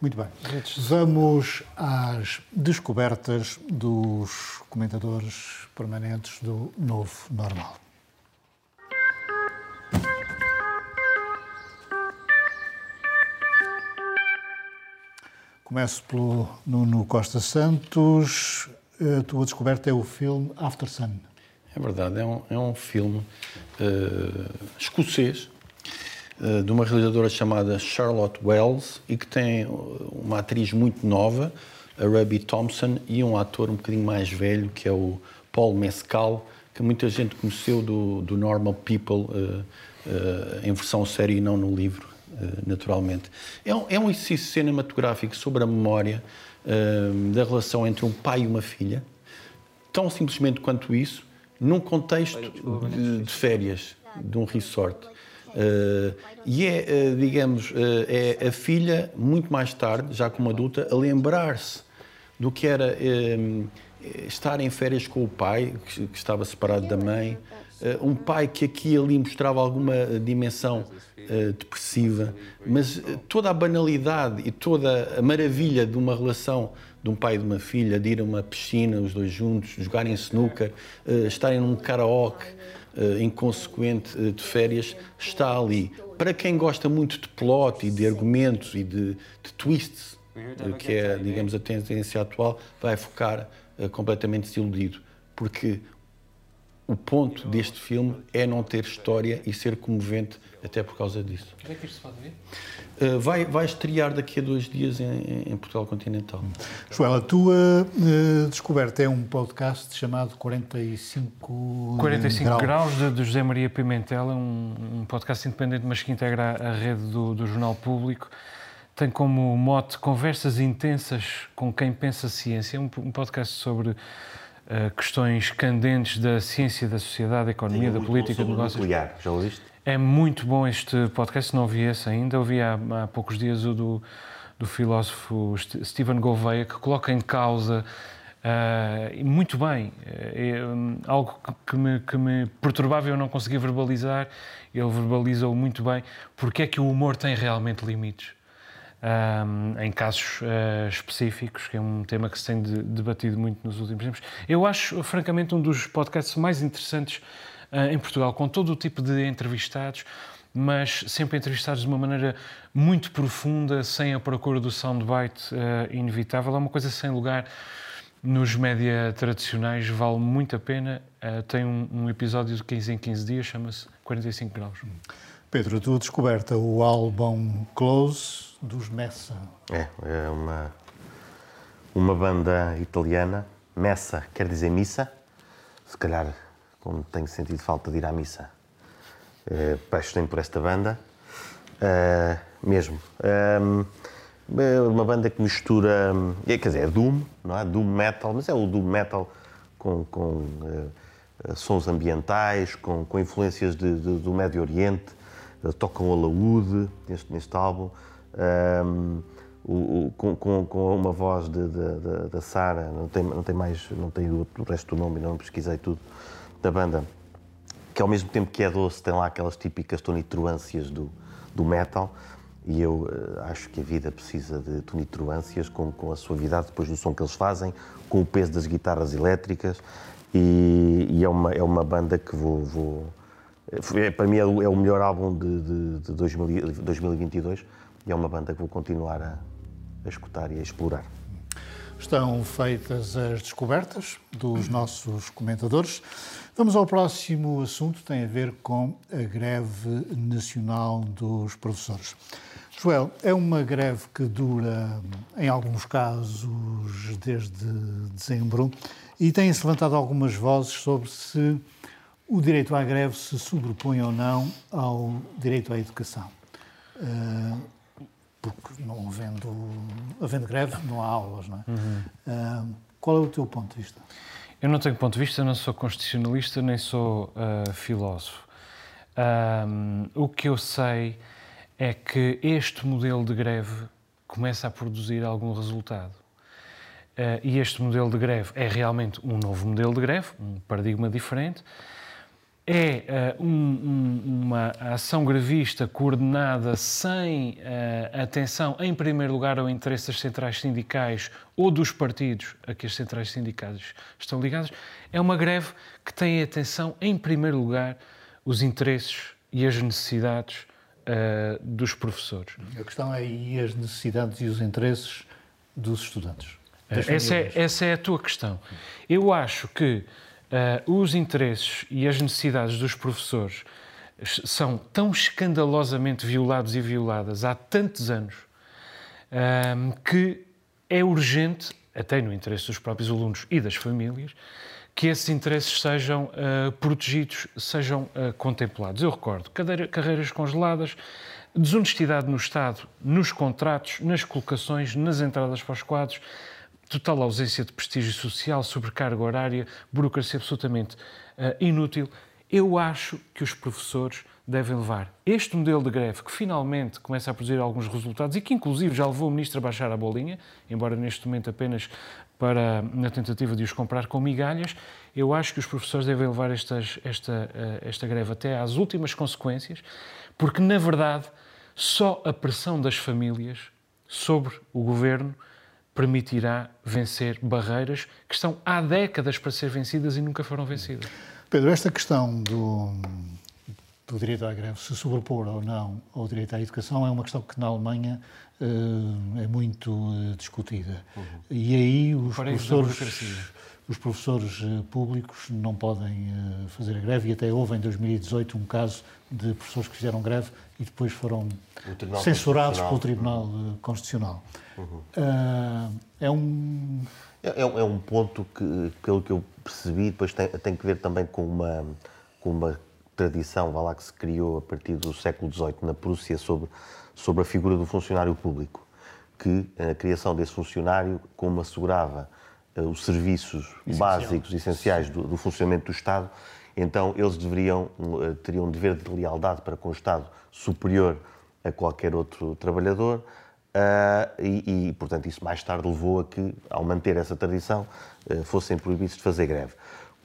Speaker 1: Muito bem. Vamos às descobertas dos comentadores permanentes do Novo Normal. Começo pelo Nuno Costa Santos. A tua descoberta é o filme After Sun.
Speaker 3: É verdade, é um, é um filme uh, escocês de uma realizadora chamada Charlotte Wells e que tem eh, uma atriz muito nova, a Ruby Thompson, e um ator um bocadinho mais velho, que é o Paul Mescal, que muita gente conheceu do, do Normal People uh, uh, em versão série e não no livro, uh, naturalmente. É um, é um exercício cinematográfico sobre a memória da relação entre um pai e uma filha, tão simplesmente quanto isso, num contexto de, de férias, de um resort. Uh, e é, uh, digamos, uh, é a filha, muito mais tarde, já como adulta, a lembrar-se do que era estar em férias com o pai, que, estava separado da mãe, um pai que aqui e ali mostrava alguma dimensão depressiva, mas toda a banalidade e toda a maravilha de uma relação de um pai e de uma filha, de ir a uma piscina, os dois juntos, jogarem snooker, estarem num karaoke, inconsequente uh, de férias está ali. Para quem gosta muito de plot e de argumentos e de, de twists, uh, que é, digamos, a tendência atual, vai ficar completamente desiludido. Porque o ponto deste filme é não ter história e ser comovente até por causa disso.
Speaker 4: Onde é que isto se pode ver?
Speaker 3: Uh, vai, vai estrear daqui a dois dias em, em Portugal Continental.
Speaker 1: Joel, a tua uh, descoberta é um podcast chamado 45,
Speaker 4: 45 graus, graus de, de, José Maria Pimentel, é um, um, podcast independente, mas que integra a rede do, do Jornal Público. Tem como mote conversas intensas com quem pensa ciência, um, um podcast sobre uh, questões candentes da ciência, da sociedade, da economia, da política, do negócios.
Speaker 5: Nuclear, já ouviste?
Speaker 4: É muito bom este podcast, não ouvi esse ainda, ouvi há, há poucos dias o do, do filósofo Stephen Gouveia, que coloca em causa Uh, muito bem, é, um, algo que me, que me perturbava e eu não conseguia verbalizar, ele verbalizou muito bem, porque é que o humor tem realmente limites. um, em casos uh, específicos, que é um tema que se tem de, debatido muito nos últimos tempos. Eu acho, francamente, um dos podcasts mais interessantes em Portugal, com todo o tipo de entrevistados, mas sempre entrevistados de uma maneira muito profunda, sem a procura do soundbite uh, inevitável. É uma coisa sem lugar nos média tradicionais, vale muito a pena. Uh, tem um, um, episódio de 15 em 15 dias, chama-se 45 Graus.
Speaker 1: Pedro, tu descoberta o álbum Close dos Messa.
Speaker 5: É, é uma, uma banda italiana. Messa quer dizer missa. Se calhar, como tenho sentido falta de ir à missa, é, apaixonei por esta banda. É, mesmo. É, é uma banda que mistura, quer dizer, é Doom, não é? Doom Metal, mas é o Doom Metal com, com sons ambientais, com, com influências de, de, do Médio Oriente, tocam a laúde neste, neste álbum, um, o, o, com, com, uma voz da Sara, não tem, não tem mais, não tem o resto do nome, não pesquisei tudo, da banda, que ao mesmo tempo que é doce, tem lá aquelas típicas tonitruâncias do, do metal, e eu uh, acho que a vida precisa de tonitruâncias com, com a suavidade depois do som que eles fazem, com o peso das guitarras elétricas e, e é, uma, é uma banda que vou, vou é, para mim é o, é o melhor álbum de, de, de 2000, 2022 e é uma banda que vou continuar a, a escutar e a explorar.
Speaker 1: Estão feitas as descobertas dos nossos comentadores. Vamos ao próximo assunto, tem a ver com a greve nacional dos professores. Joel, é uma greve que dura, em alguns casos, desde dezembro e têm-se levantado algumas vozes sobre se o direito à greve se sobrepõe ou não ao direito à educação. Uh, porque não havendo, havendo greve, não há aulas, não é? Uhum. Uh, qual é o teu ponto de vista?
Speaker 4: Eu não tenho ponto de vista, não sou constitucionalista, nem sou uh, filósofo. o que eu sei é que este modelo de greve começa a produzir algum resultado. Uh, e este modelo de greve é realmente um novo modelo de greve, um paradigma diferente. É uh, um, um, uma ação gravista coordenada sem uh, atenção, em primeiro lugar, ao interesse das centrais sindicais ou dos partidos a que as centrais sindicais estão ligadas. É uma greve que tem atenção, em primeiro lugar, os interesses e as necessidades uh, dos professores.
Speaker 1: A questão é e as necessidades e os interesses dos estudantes.
Speaker 4: Essa é, essa é a tua questão. Eu acho que uh, os interesses e as necessidades dos professores são tão escandalosamente violados e violadas há tantos anos uh, que é urgente, até no interesse dos próprios alunos e das famílias, que esses interesses sejam uh, protegidos, sejam uh, contemplados. Eu recordo cadeira, carreiras congeladas, desonestidade no Estado, nos contratos, nas colocações, nas entradas para os quadros, total ausência de prestígio social, sobrecarga horária, burocracia absolutamente uh, inútil. Eu acho que os professores devem levar este modelo de greve, que finalmente começa a produzir alguns resultados e que, inclusive, já levou o Ministro a baixar a bolinha, embora neste momento apenas para, na tentativa de os comprar com migalhas, eu acho que os professores devem levar estas, esta, eh, esta greve até às últimas consequências, porque, na verdade, só a pressão das famílias sobre o governo permitirá vencer barreiras que estão há décadas para ser vencidas e nunca foram vencidas.
Speaker 1: Pedro, esta questão do, do direito à greve se sobrepor ou não ao direito à educação é uma questão que na Alemanha uh, é muito uh, discutida. Uhum. E aí os professores, os professores uh, públicos não podem fazer a greve e até houve em 2018 um caso de professores que fizeram greve e depois foram censurados pelo Tribunal Constitucional. Uhum. é um...
Speaker 5: É, é, um ponto que, pelo que eu percebi, depois tem, tem que ver também com uma, com uma tradição, vá lá, que se criou a partir do século XVIII na Prússia sobre, sobre a figura do funcionário público, que a criação desse funcionário, como assegurava uh, os serviços Essencial. básicos, essenciais do, do, funcionamento do Estado, então eles deveriam, uh, teriam um dever de lealdade para com o Estado superior a qualquer outro trabalhador, Uh, e, e, portanto, isso mais tarde levou a que, ao manter essa tradição, uh, fossem proibidos de fazer greve.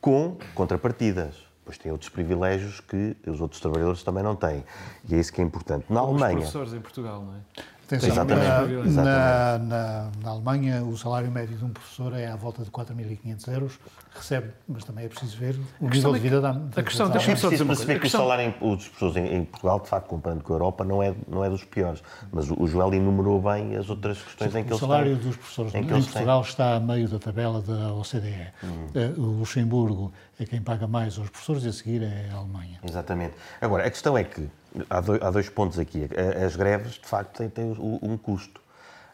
Speaker 5: Com contrapartidas depois tem outros privilégios que os outros trabalhadores também não têm. E é isso que é importante.
Speaker 4: Na Alemanha. Os professores em Portugal, não é?
Speaker 1: Atenção, exatamente. Na, na, na, Alemanha, o salário médio de um professor é à volta de 4.500 euros. Recebe, mas também é preciso ver o nível de é vida da,
Speaker 5: da A questão, deixa-me só dizer uma coisa. que questão... o salário dos professores em, em, Portugal, de facto, comparando com a Europa, não é, não é dos piores. Mas o, o Joel enumerou bem as outras questões Sim, em que eles
Speaker 1: têm. O salário dos professores em, em Portugal têm. está a meio da tabela da OCDE. Hum. Eh, o Luxemburgo é quem paga mais aos professores e a seguir é a Alemanha.
Speaker 5: Exatamente. Agora, a questão é que há dois, há dois pontos aqui. As greves, de facto, têm, têm um custo.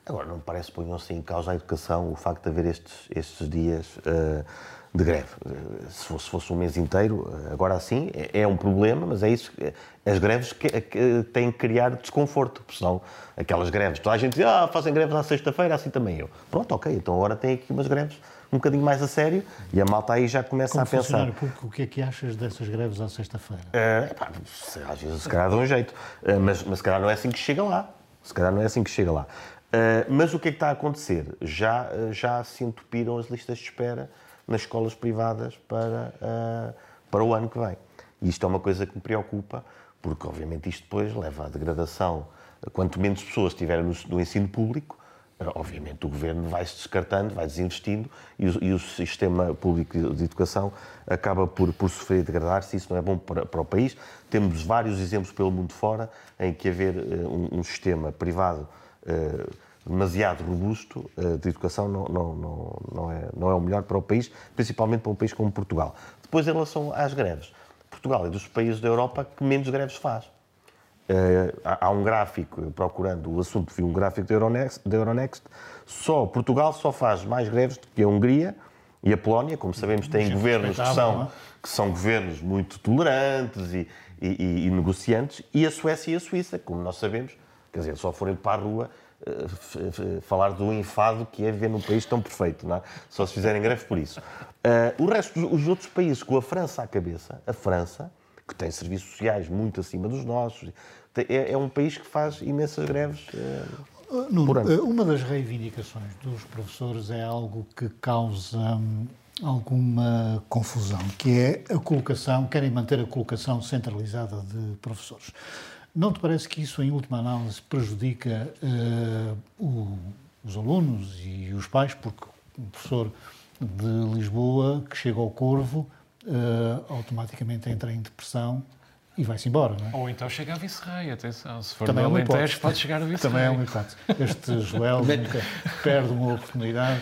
Speaker 5: Agora, não me parece que ponham-se em causa a educação o facto de haver estes, estes dias uh, de greve. Uh, se, fosse, se, fosse, um mês inteiro, uh, agora sim, é, é, um problema, mas é isso. As greves que, que, têm que criar desconforto, porque senão aquelas greves, toda a gente diz, ah, fazem greves à sexta-feira, assim também eu. Pronto, ok, então agora tem aqui umas greves um bocadinho mais a sério e a malta aí já começa
Speaker 1: Como
Speaker 5: a pensar.
Speaker 1: Público, o que é que achas dessas greves à sexta-feira?
Speaker 5: É, às vezes se calhar dá um jeito, uh, mas, mas se calhar não é assim que chega lá. Se calhar não é assim que chega lá. Uh, mas o que é que está a acontecer? Já, já se entupiram as listas de espera nas escolas privadas para, uh, para o ano que vem. E isto é uma coisa que me preocupa, porque obviamente isto depois leva à degradação. Quanto menos pessoas estiverem no, no ensino público, obviamente o governo vai se descartando, vai desinvestindo e o, e o sistema público de educação acaba por, por sofrer e degradar-se. Isso não é bom para, para, o país. Temos vários exemplos pelo mundo fora em que haver uh, um, um, sistema privado uh, demasiado robusto uh, de educação não, não, não, não, é, não é o melhor para o país, principalmente para um país como Portugal. Depois, em relação às greves, Portugal é dos países da Europa que menos greves faz. Uh, há um gráfico, procurando o assunto, vi um gráfico da Euronext, da Euronext, só Portugal só faz mais greves do que a Hungria e a Polónia, como sabemos, têm governos que são, é? que são governos muito tolerantes e, e, e, negociantes, e a Suécia e a Suíça, como nós sabemos, quer dizer, só forem para a rua uh, falar do enfado que é viver num país tão perfeito, é? só se fizerem greve por isso. Uh, o resto, os outros países, com a França à cabeça, a França, que tem serviços sociais muito acima dos nossos. É, é um país que faz imensas greves. Uh, Nuno,
Speaker 1: eh, uma das reivindicações dos professores é algo que causa hum, alguma confusão, que é a colocação, querem manter a colocação centralizada de professores. Não te parece que isso, em última análise, prejudica uh, o, os alunos e os pais, porque um professor de Lisboa que chega ao Corvo uh, automaticamente entra em depressão e vai-se embora. Não é?
Speaker 4: Ou então chega a vice-rei, atenção. Se for Também no é Alentejo, pode chegar a vice-rei.
Speaker 1: Também é uma hipótese. Este Joel nunca perde uma oportunidade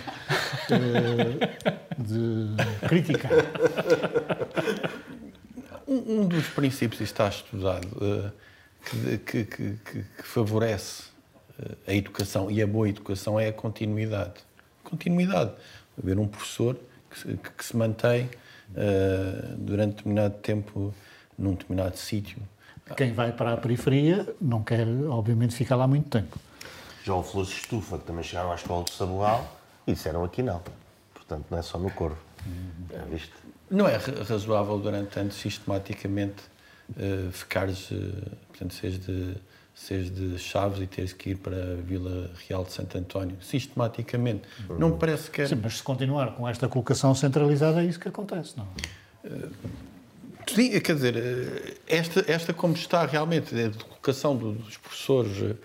Speaker 1: uh, de criticar.
Speaker 3: Um, um, dos princípios, e está estudado, uh, que, que, que, que, favorece a educação e a boa educação é a continuidade. Continuidade. Haver um professor que, que se mantém uh, durante determinado tempo num determinado sítio.
Speaker 1: Quem vai para a periferia não quer, obviamente, ficar lá muito tempo.
Speaker 5: Já o Flores de Estufa, que também chegaram à escola de Sabugal e disseram aqui não. Portanto, não é só no Corvo.
Speaker 3: Uhum. viste? Não é razoável durante anos sistematicamente uh, ficares, uh, portanto, seres de seres de Chaves e teres que ir para a Vila Real de Santo António, sistematicamente. Uhum. Não me parece que... É...
Speaker 1: Sim, mas se continuar com esta colocação centralizada é isso que acontece, não? Uh,
Speaker 3: sim, quer dizer, eh, esta, esta como está realmente, a colocação dos professores... Eh,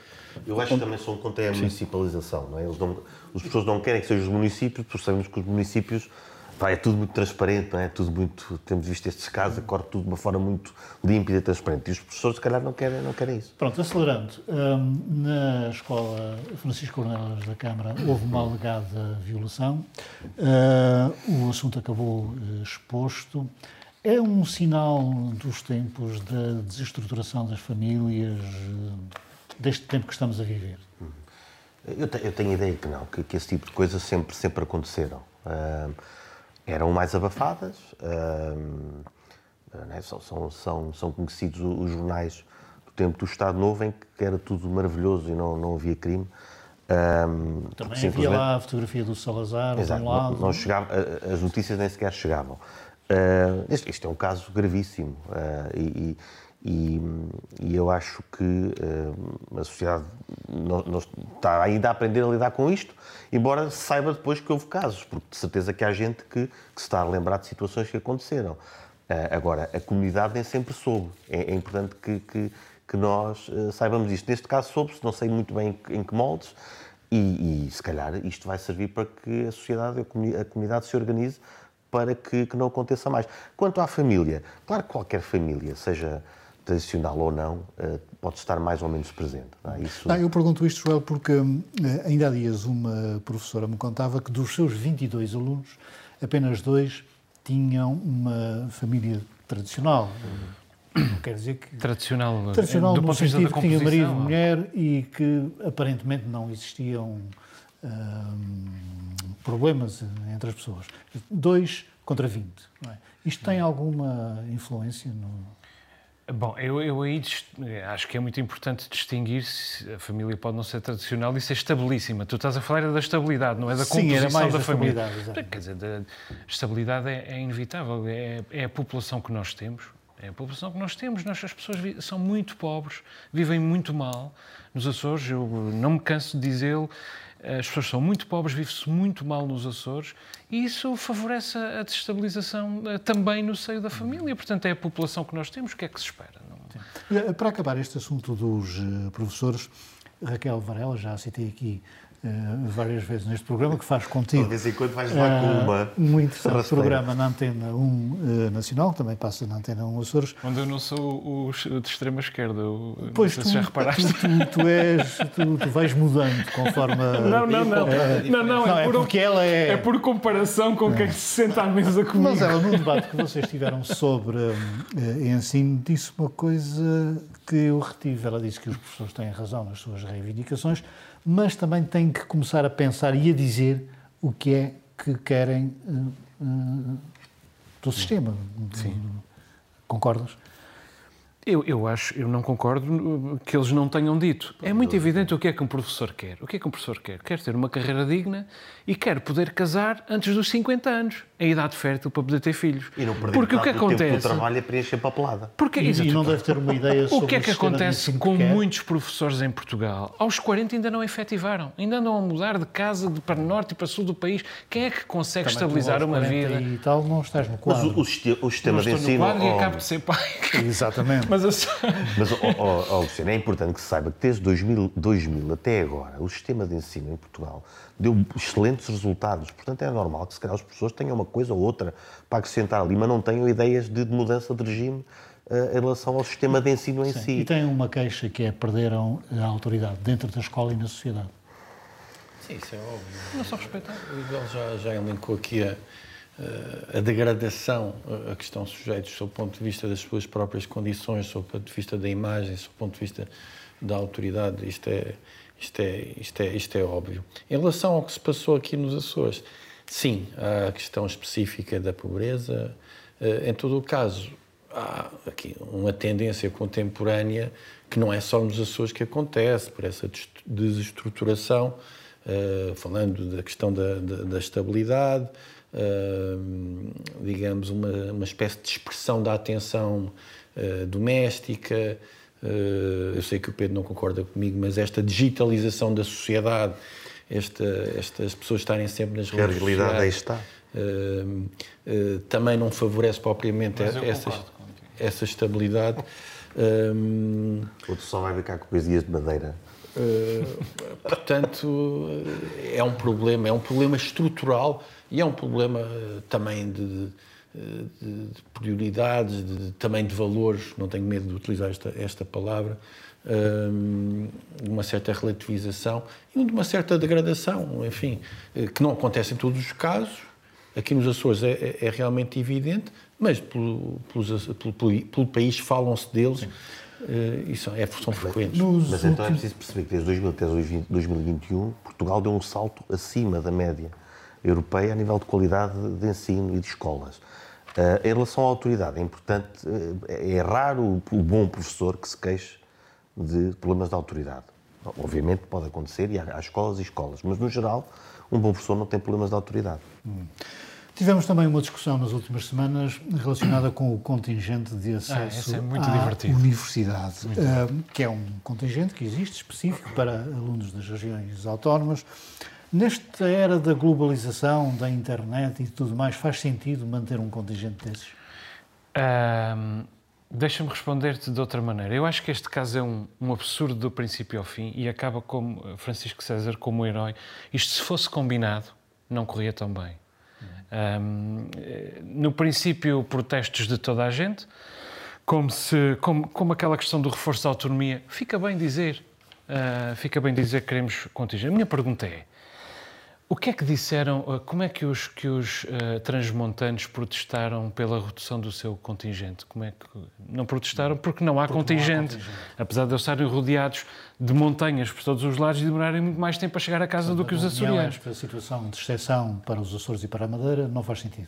Speaker 5: Eu acho que também são contra a municipalização, não é? Eles não, os professores não querem que sejam os municípios, porque sabemos que os municípios Pá, é tudo muito transparente, não é? Tudo muito, temos visto estes casos, corre tudo de uma forma muito límpida e transparente. E os professores, se calhar, não querem, não querem isso.
Speaker 1: Pronto, acelerando. Um, na escola Francisco Cornelas da Câmara houve uma alegada violação. Uh, o assunto acabou uh, exposto. É um sinal dos tempos da desestruturação das famílias, uh, deste tempo que estamos a viver?
Speaker 5: Eu, te, eu tenho a ideia que não, que, que, esse tipo de coisas sempre, sempre aconteceram. Uh, eram mais abafadas. Né? são, são, são, são, conhecidos os jornais do tempo do Estado Novo em que era tudo maravilhoso e não, não havia crime.
Speaker 1: Também havia lá a fotografia do Salazar, exato, um lado.
Speaker 5: Não, não chegava, as notícias nem sequer chegavam. Uh, este, este, é um caso gravíssimo uh, e, e, e, eu acho que uh, a sociedade não, não está ainda a aprender a lidar com isto, embora saiba depois que houve casos, porque de certeza que há gente que, que se está a lembrar de situações que aconteceram. Uh, agora, a comunidade nem sempre soube. É, é importante que, que, que nós uh, saibamos isto. Neste caso soube-se, não sei muito bem em que moldes, e, e, se calhar isto vai servir para que a sociedade, a comunidade se organize para que, que não aconteça mais. Quanto à família, claro que qualquer família, seja tradicional ou não, eh, pode estar mais ou menos presente. Não é?
Speaker 1: Isso... Não, eu pergunto isto, Joel, porque eh, ainda há dias uma professora me contava que dos seus 22 alunos, apenas dois tinham uma família tradicional.
Speaker 4: Quer dizer que. Tradicional,
Speaker 1: tradicional do no sentido que tinha marido e mulher e que aparentemente não existiam hum, problemas entre as pessoas. Dois contra 20. É? Isto tem alguma influência no.
Speaker 4: Bom, eu, eu aí acho que é muito importante distinguir se a família pode não ser tradicional e ser estabilíssima. Tu estás a falar da estabilidade, não é da Sim, composição mais da, da família. Quer dizer, a estabilidade é, é inevitável, é, é, a população que nós temos. É a população que nós temos. Nós, as pessoas são muito pobres, vivem muito mal. Nos Açores, eu não me canso de dizê-lo, as pessoas são muito pobres, vive-se muito mal nos Açores e isso favorece a destabilização eh, também no seio da família. Portanto, é a população que nós temos, o que é que se espera?
Speaker 1: Não... Para acabar este assunto dos eh, professores, Raquel Varela, já citei aqui várias vezes neste programa, que faz contigo.
Speaker 5: De vez em quando vais lá com uma.
Speaker 1: Um interessante rasteira. programa na Antena 1 uh, Nacional, que também passa na Antena 1 Açores.
Speaker 4: Onde eu não sou o, de extrema esquerda, pois não tu, já reparaste.
Speaker 1: Tu, tu, tu és, tu, tu, vais mudando conforme.
Speaker 4: Não, não, não. não, não, é, por, porque ela é. É por comparação com quem se senta à mesa comigo.
Speaker 1: Mas ela, no debate que vocês tiveram sobre ensino, disse uma coisa que eu retive. Ela disse que os professores têm razão nas suas reivindicações mas também têm que começar a pensar e a dizer o que é que querem uh, uh, do sistema. Sim. Concordas?
Speaker 4: Eu, eu acho, eu não concordo que eles não tenham dito. É muito evidente o que é que um professor quer. O que é que um professor quer? Quer ter uma carreira digna e quer poder casar antes dos 50 anos, a idade fértil para poder ter filhos.
Speaker 5: E não perder Porque o que acontece? Tempo do trabalho é preencher papelada.
Speaker 1: Porque, e, e não deve ter uma ideia sobre
Speaker 4: o que é que acontece com que muitos professores em Portugal? Aos 40 ainda não efetivaram, ainda andam a mudar de casa de para norte e para sul do país. Quem é que consegue Também estabilizar uma vida?
Speaker 1: E tal, não estás no quadro.
Speaker 5: Mas o, o, o sistema de ensino. No
Speaker 4: quadro oh, e acabo de ser pai.
Speaker 1: Exatamente.
Speaker 4: Mas
Speaker 5: mas, oh, oh, oh, Luciano, é importante que se saiba que desde 2000, 2000 até agora, o sistema de ensino em Portugal deu excelentes resultados. Portanto, é normal que, se calhar, as pessoas tenham uma coisa ou outra para acrescentar ali, mas não tenham ideias de mudança de regime uh, em relação ao sistema de ensino em Sim. si.
Speaker 1: E tem uma queixa que é perderam a autoridade dentro da escola e na sociedade.
Speaker 3: Sim, isso é óbvio. Não só respeitar. O Miguel já, já elencou aqui a eh, a degradação a que estão sujeitos, sob o ponto de vista das suas próprias condições, sob o ponto de vista da imagem, sob o ponto de vista da autoridade, isto é, isto é, isto é, isto é óbvio. Em relação ao que se passou aqui nos Açores, sim, há a questão específica da pobreza. Eh, em todo o caso, há aqui uma tendência contemporânea que não é só nos Açores que acontece, por essa desestruturação, eh, falando da questão da, da, da estabilidade, digamos, uma, uma espécie de expressão da atenção doméstica. Uh, eu sei que o Pedro não concorda comigo, mas esta digitalização da sociedade, esta, estas pessoas estarem sempre nas redes
Speaker 5: sociais... A realidade aí está.
Speaker 3: também não favorece propriamente essa, essa estabilidade.
Speaker 5: Um, Outro só vai ficar com coisinhas de madeira.
Speaker 3: Uh, portanto, é um problema, é um problema estrutural e é um problema eh, também de, de, de prioridades, de, também de valores, não tenho medo de utilizar esta, esta palavra, eh, de uma certa relativização e de uma certa degradação, enfim, eh, que não acontece em todos os casos. Aqui nos Açores é, é, é realmente evidente, mas pelo, pelo, pelo, pelo país falam-se deles. Uh, isso é, são frequentes.
Speaker 5: Mas então é preciso perceber que desde 2000 até 2021 Portugal deu um salto acima da média europeia a nível de qualidade de ensino e de escolas. Uh, em relação à autoridade, é importante, uh, é raro o, o, bom professor que se queixe de problemas de autoridade. Obviamente pode acontecer, e há, há, escolas e escolas, mas no geral, um bom professor não tem problemas de autoridade. Hum.
Speaker 1: Tivemos também uma discussão nas últimas semanas relacionada com o contingente de acesso ah, é à divertido. universidade, uh, que é um contingente que existe específico para alunos das regiões autónomas. Nesta era da globalização, da internet e tudo mais, faz sentido manter um contingente desses?
Speaker 4: Um, Deixa-me responder-te de outra maneira. Eu acho que este caso é um, um, absurdo do princípio ao fim e acaba como Francisco César como herói. Isto, se fosse combinado, não corria tão bem. Um, no princípio, protestos de toda a gente, como, se, como, como aquela questão do reforço da autonomia. Fica bem dizer, uh, fica bem dizer que queremos contingente. A minha pergunta é, o que é que disseram, uh, como é que os, que os uh, transmontanos protestaram pela redução do seu contingente? Como é que não protestaram? Porque não há, porque contingente, não há contingente. Apesar de eles estarem rodeados de montanhas por todos os lados e demorarem muito mais tempo a chegar a casa do que os açorianos.
Speaker 1: A situação de exceção para os Açores e para a Madeira não faz sentido.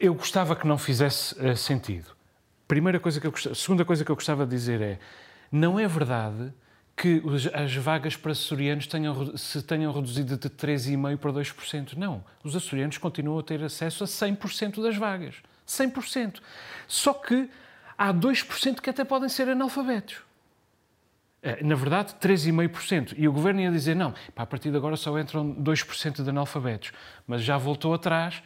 Speaker 4: Eu gostava que não fizesse uh, sentido. Primeira coisa que eu gostava, segunda coisa que eu gostava de dizer é, não é verdade que as vagas para açorianos tenham, se tenham reduzido de 3,5% para 2%. Não. Os açorianos continuam a ter acesso a 100% das vagas. 100%. Só que há 2% que até podem ser analfabetos. É, na verdade, 3,5%. E o governo ia dizer: não, a partir de agora só entram 2% de analfabetos. Mas já voltou atrás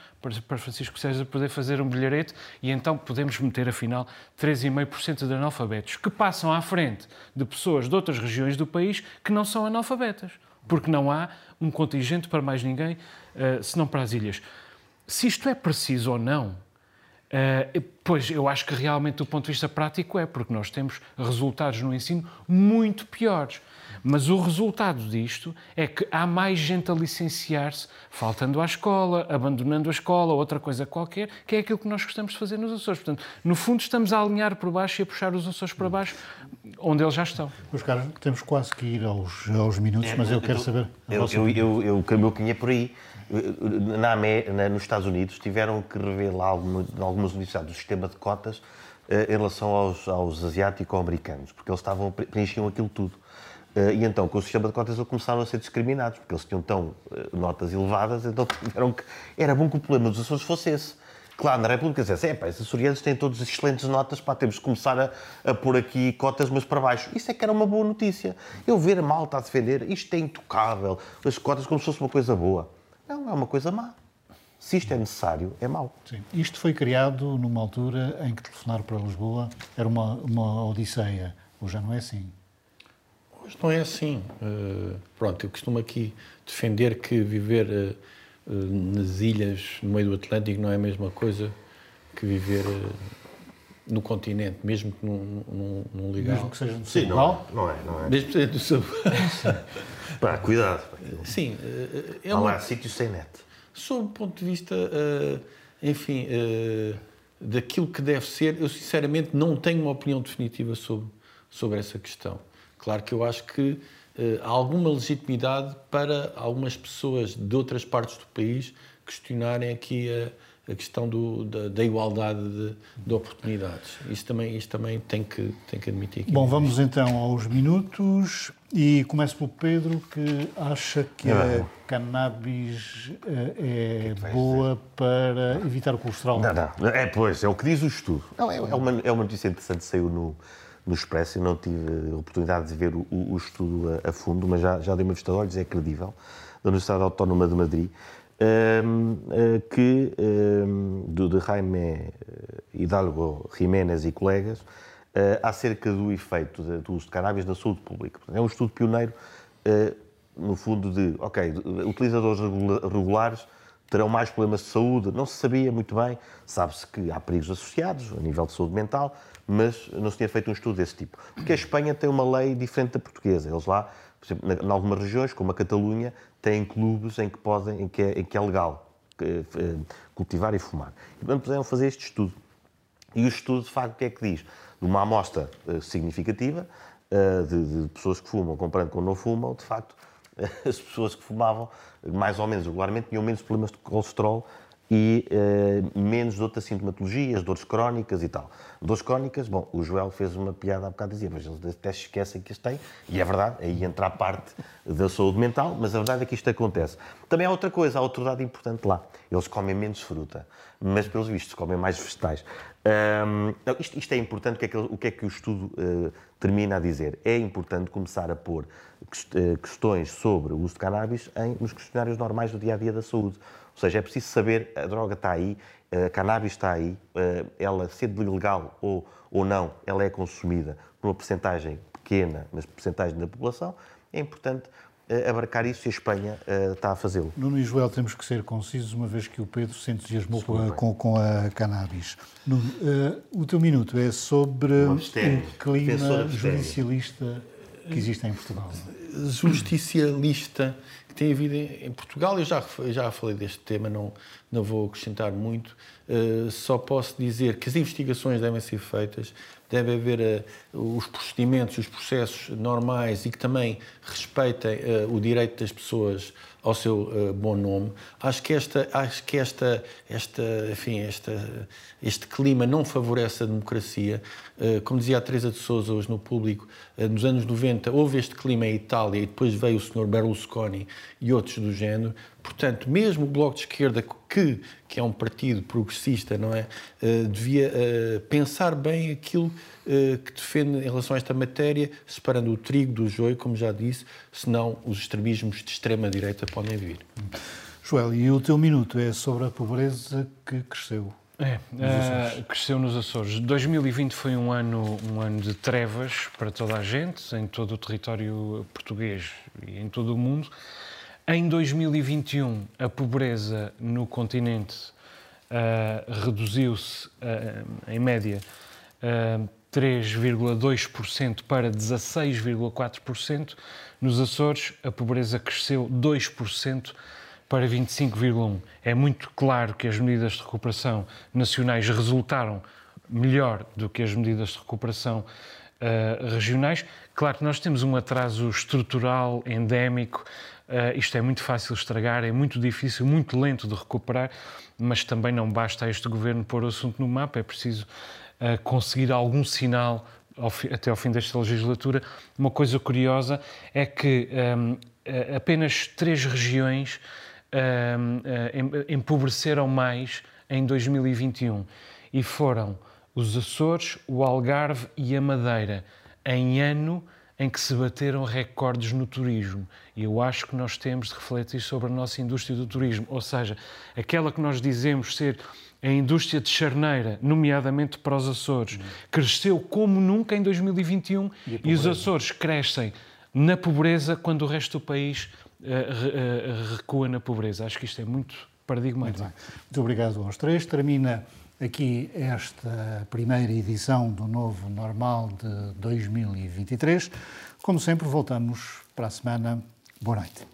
Speaker 4: para Francisco César poder fazer um bilharete e então podemos meter, afinal, 3,5% de analfabetos, que passam à frente de pessoas de outras regiões do país que não são analfabetas. Porque não há um contingente para mais ninguém, uh, senão para as ilhas. Se isto é preciso ou não, Uh, pois eu acho que realmente, do ponto de vista prático, é, porque nós temos resultados no ensino muito piores. Mas o resultado disto é que há mais gente a licenciar-se, faltando à escola, abandonando a escola, outra coisa qualquer, que é aquilo que nós gostamos de fazer nos Açores. Portanto, no fundo, estamos a alinhar por baixo e a puxar os Açores para baixo, onde eles já estão.
Speaker 1: Os caras, temos quase que ir aos, aos minutos, é, mas eu quero saber.
Speaker 5: Eu, eu, eu, eu, o meu caminho é por aí na, na, nos Estados Unidos tiveram que alguma, algumas universidades o sistema de cotas eh, em relação aos, aos asiático-americanos, porque eles estavam, preenchiam aquilo tudo. Uh, e então, com o sistema de cotas, eles começaram a ser discriminados, porque eles tinham tão uh, notas elevadas, então tiveram que. Era bom que o problema dos Açores fosse esse. Claro, na República dizia é pá, esses açorianos têm todas excelentes notas, pá, temos que começar a, a pôr aqui cotas, mas para baixo. Isso é que era uma boa notícia. Eu ver a malta a defender, isto é intocável, as cotas como se fosse uma coisa boa. Não, é uma coisa má. Se isto é necessário, é mau.
Speaker 1: Sim. Isto foi criado numa altura em que telefonar para Lisboa era uma, uma odisseia. Hoje já não é assim.
Speaker 3: Hoje não é assim. Uh, pronto, eu costumo aqui defender que viver uh, uh, nas ilhas, no meio do Atlântico, não é a mesma coisa que viver no continente, mesmo que num, num, num legal.
Speaker 1: Mesmo que seja no
Speaker 5: Sim, não, é, não é, não é.
Speaker 3: Mesmo que seja do sul.
Speaker 5: Pá, cuidado.
Speaker 3: Sim.
Speaker 5: É uma... Há lá sítios sem net.
Speaker 3: Sob o ponto de vista, enfim, daquilo que deve ser, eu sinceramente não tenho uma opinião definitiva sobre, sobre essa questão. Claro que eu acho que há alguma legitimidade para algumas pessoas de outras partes do país questionarem aqui a a questão do, da, da, igualdade de, de, oportunidades. Isso também, isso também tem, que, tem que admitir.
Speaker 1: Bom, vamos então aos minutos e começo pelo Pedro, que acha que a cannabis eh, é boa para evitar o colesterol.
Speaker 5: Não, não. É, pois, é o que diz o estudo. Não, é, é, uma, é uma notícia interessante, saiu no, no Expresso, eu não tive a oportunidade de ver o, o estudo a, a, fundo, mas já, já dei uma vista de olhos, é credível, da Universidade Autónoma de Madrid. Eh, que do de Jaime eh, Hidalgo Jiménez e colegas eh, acerca do efeito do uso de cannabis na saúde pública. É um estudo pioneiro, no fundo, de, ok, utilizadores regulares terão mais problemas de saúde. Não se sabia muito bem, sabe-se que há perigos associados a nível de saúde mental, mas não se tinha feito um estudo desse tipo. Porque a Espanha tem uma lei diferente da portuguesa. Eles lá, por exemplo, em algumas regiões, como a Catalunha, têm clubes em que, podem, em que, é, em que é legal eh, eh, cultivar e fumar. E, portanto, puderam fazer este estudo. E o estudo, de facto, o que é que diz? De uma amostra eh, significativa de, de pessoas que fumam comparando com não fumam, de facto, as pessoas que fumavam, mais ou menos regularmente, tinham menos problemas de colesterol e uh, menos de outras sintomatologias, dores crónicas e tal. Dores crónicas, bom, o Joel fez uma piada há bocado, dizia, mas eles até se esquecem que isto tem, e é verdade, aí entra a parte da saúde mental, mas a verdade é que isto acontece. Também há outra coisa, há outro dado importante lá, eles comem menos fruta, mas pelos vistos comem mais vegetais. Um, isto, isto, é importante, o que é que, o, que, é que o estudo uh, termina a dizer? É importante começar a pôr eh, questões sobre o uso de cannabis em, nos questionários normais do dia-a-dia -dia da saúde. Ou seja, é preciso saber, a droga está aí, a cannabis está aí, ela sendo legal ou, ou não, ela é consumida por uma porcentagem pequena, mas porcentagem da população, é importante abarcar isso e a Espanha uh, está a fazê-lo.
Speaker 1: Nuno e Joel, temos que ser concisos, uma vez que o Pedro se entusiasmou com, com, com, a cannabis. Nuno, uh, o teu minuto é sobre o clima judicialista que existe em Portugal.
Speaker 3: Justicialista tem havido em Portugal, eu já, já falei deste tema, não, não vou acrescentar muito, uh, só posso dizer que as investigações devem ser feitas, deve haver uh, os procedimentos, os processos normais e que também respeitem uh, o direito das pessoas ao seu uh, bom nome. Acho que esta, acho que esta, esta, enfim, esta, este clima não favorece a democracia. Uh, como dizia a Teresa de Sousa hoje no público, uh, nos anos 90 houve este clima em Itália e depois veio o Sr. Berlusconi e outros do género. Portanto, mesmo o Bloco de Esquerda, que, que é um partido progressista, não é, devia pensar bem aquilo que defende em relação a esta matéria, separando o trigo do joio, como já disse, senão os extremismos de extrema-direita podem vir.
Speaker 1: Joel, e o teu minuto é sobre a pobreza que cresceu.
Speaker 4: É, uh, cresceu nos Açores. 2020 foi um ano, um ano de trevas para toda a gente, em todo o território português e em todo o mundo. Em 2021, a pobreza no continente uh, reduziu-se, uh, em média, 3,2% para 16,4%. Nos Açores, a pobreza cresceu 2% para 25,1%. É muito claro que as medidas de recuperação nacionais resultaram melhor do que as medidas de recuperação uh, regionais. Claro que nós temos um atraso estrutural, endémico, uh, isto é muito fácil estragar, é muito difícil, muito lento de recuperar, mas também não basta a este governo pôr o assunto no mapa, é preciso uh, conseguir algum sinal ao, até ao fim desta legislatura. Uma coisa curiosa é que um, apenas três regiões um, empobreceram mais em 2021 e foram os Açores, o Algarve e a Madeira, em ano em que se bateram recordes no turismo. E eu acho que nós temos de refletir sobre a nossa indústria do turismo, ou seja, aquela que nós dizemos ser a indústria de charneira, nomeadamente para os Açores, cresceu como nunca em 2021 e, e os Açores crescem na pobreza quando o resto do país uh, uh, recua na pobreza. Acho que isto é muito paradigmático.
Speaker 1: Muito, muito obrigado aos três. Termina aqui esta primeira edição do novo normal de 2023. Como sempre, voltamos para a semana. Boa noite.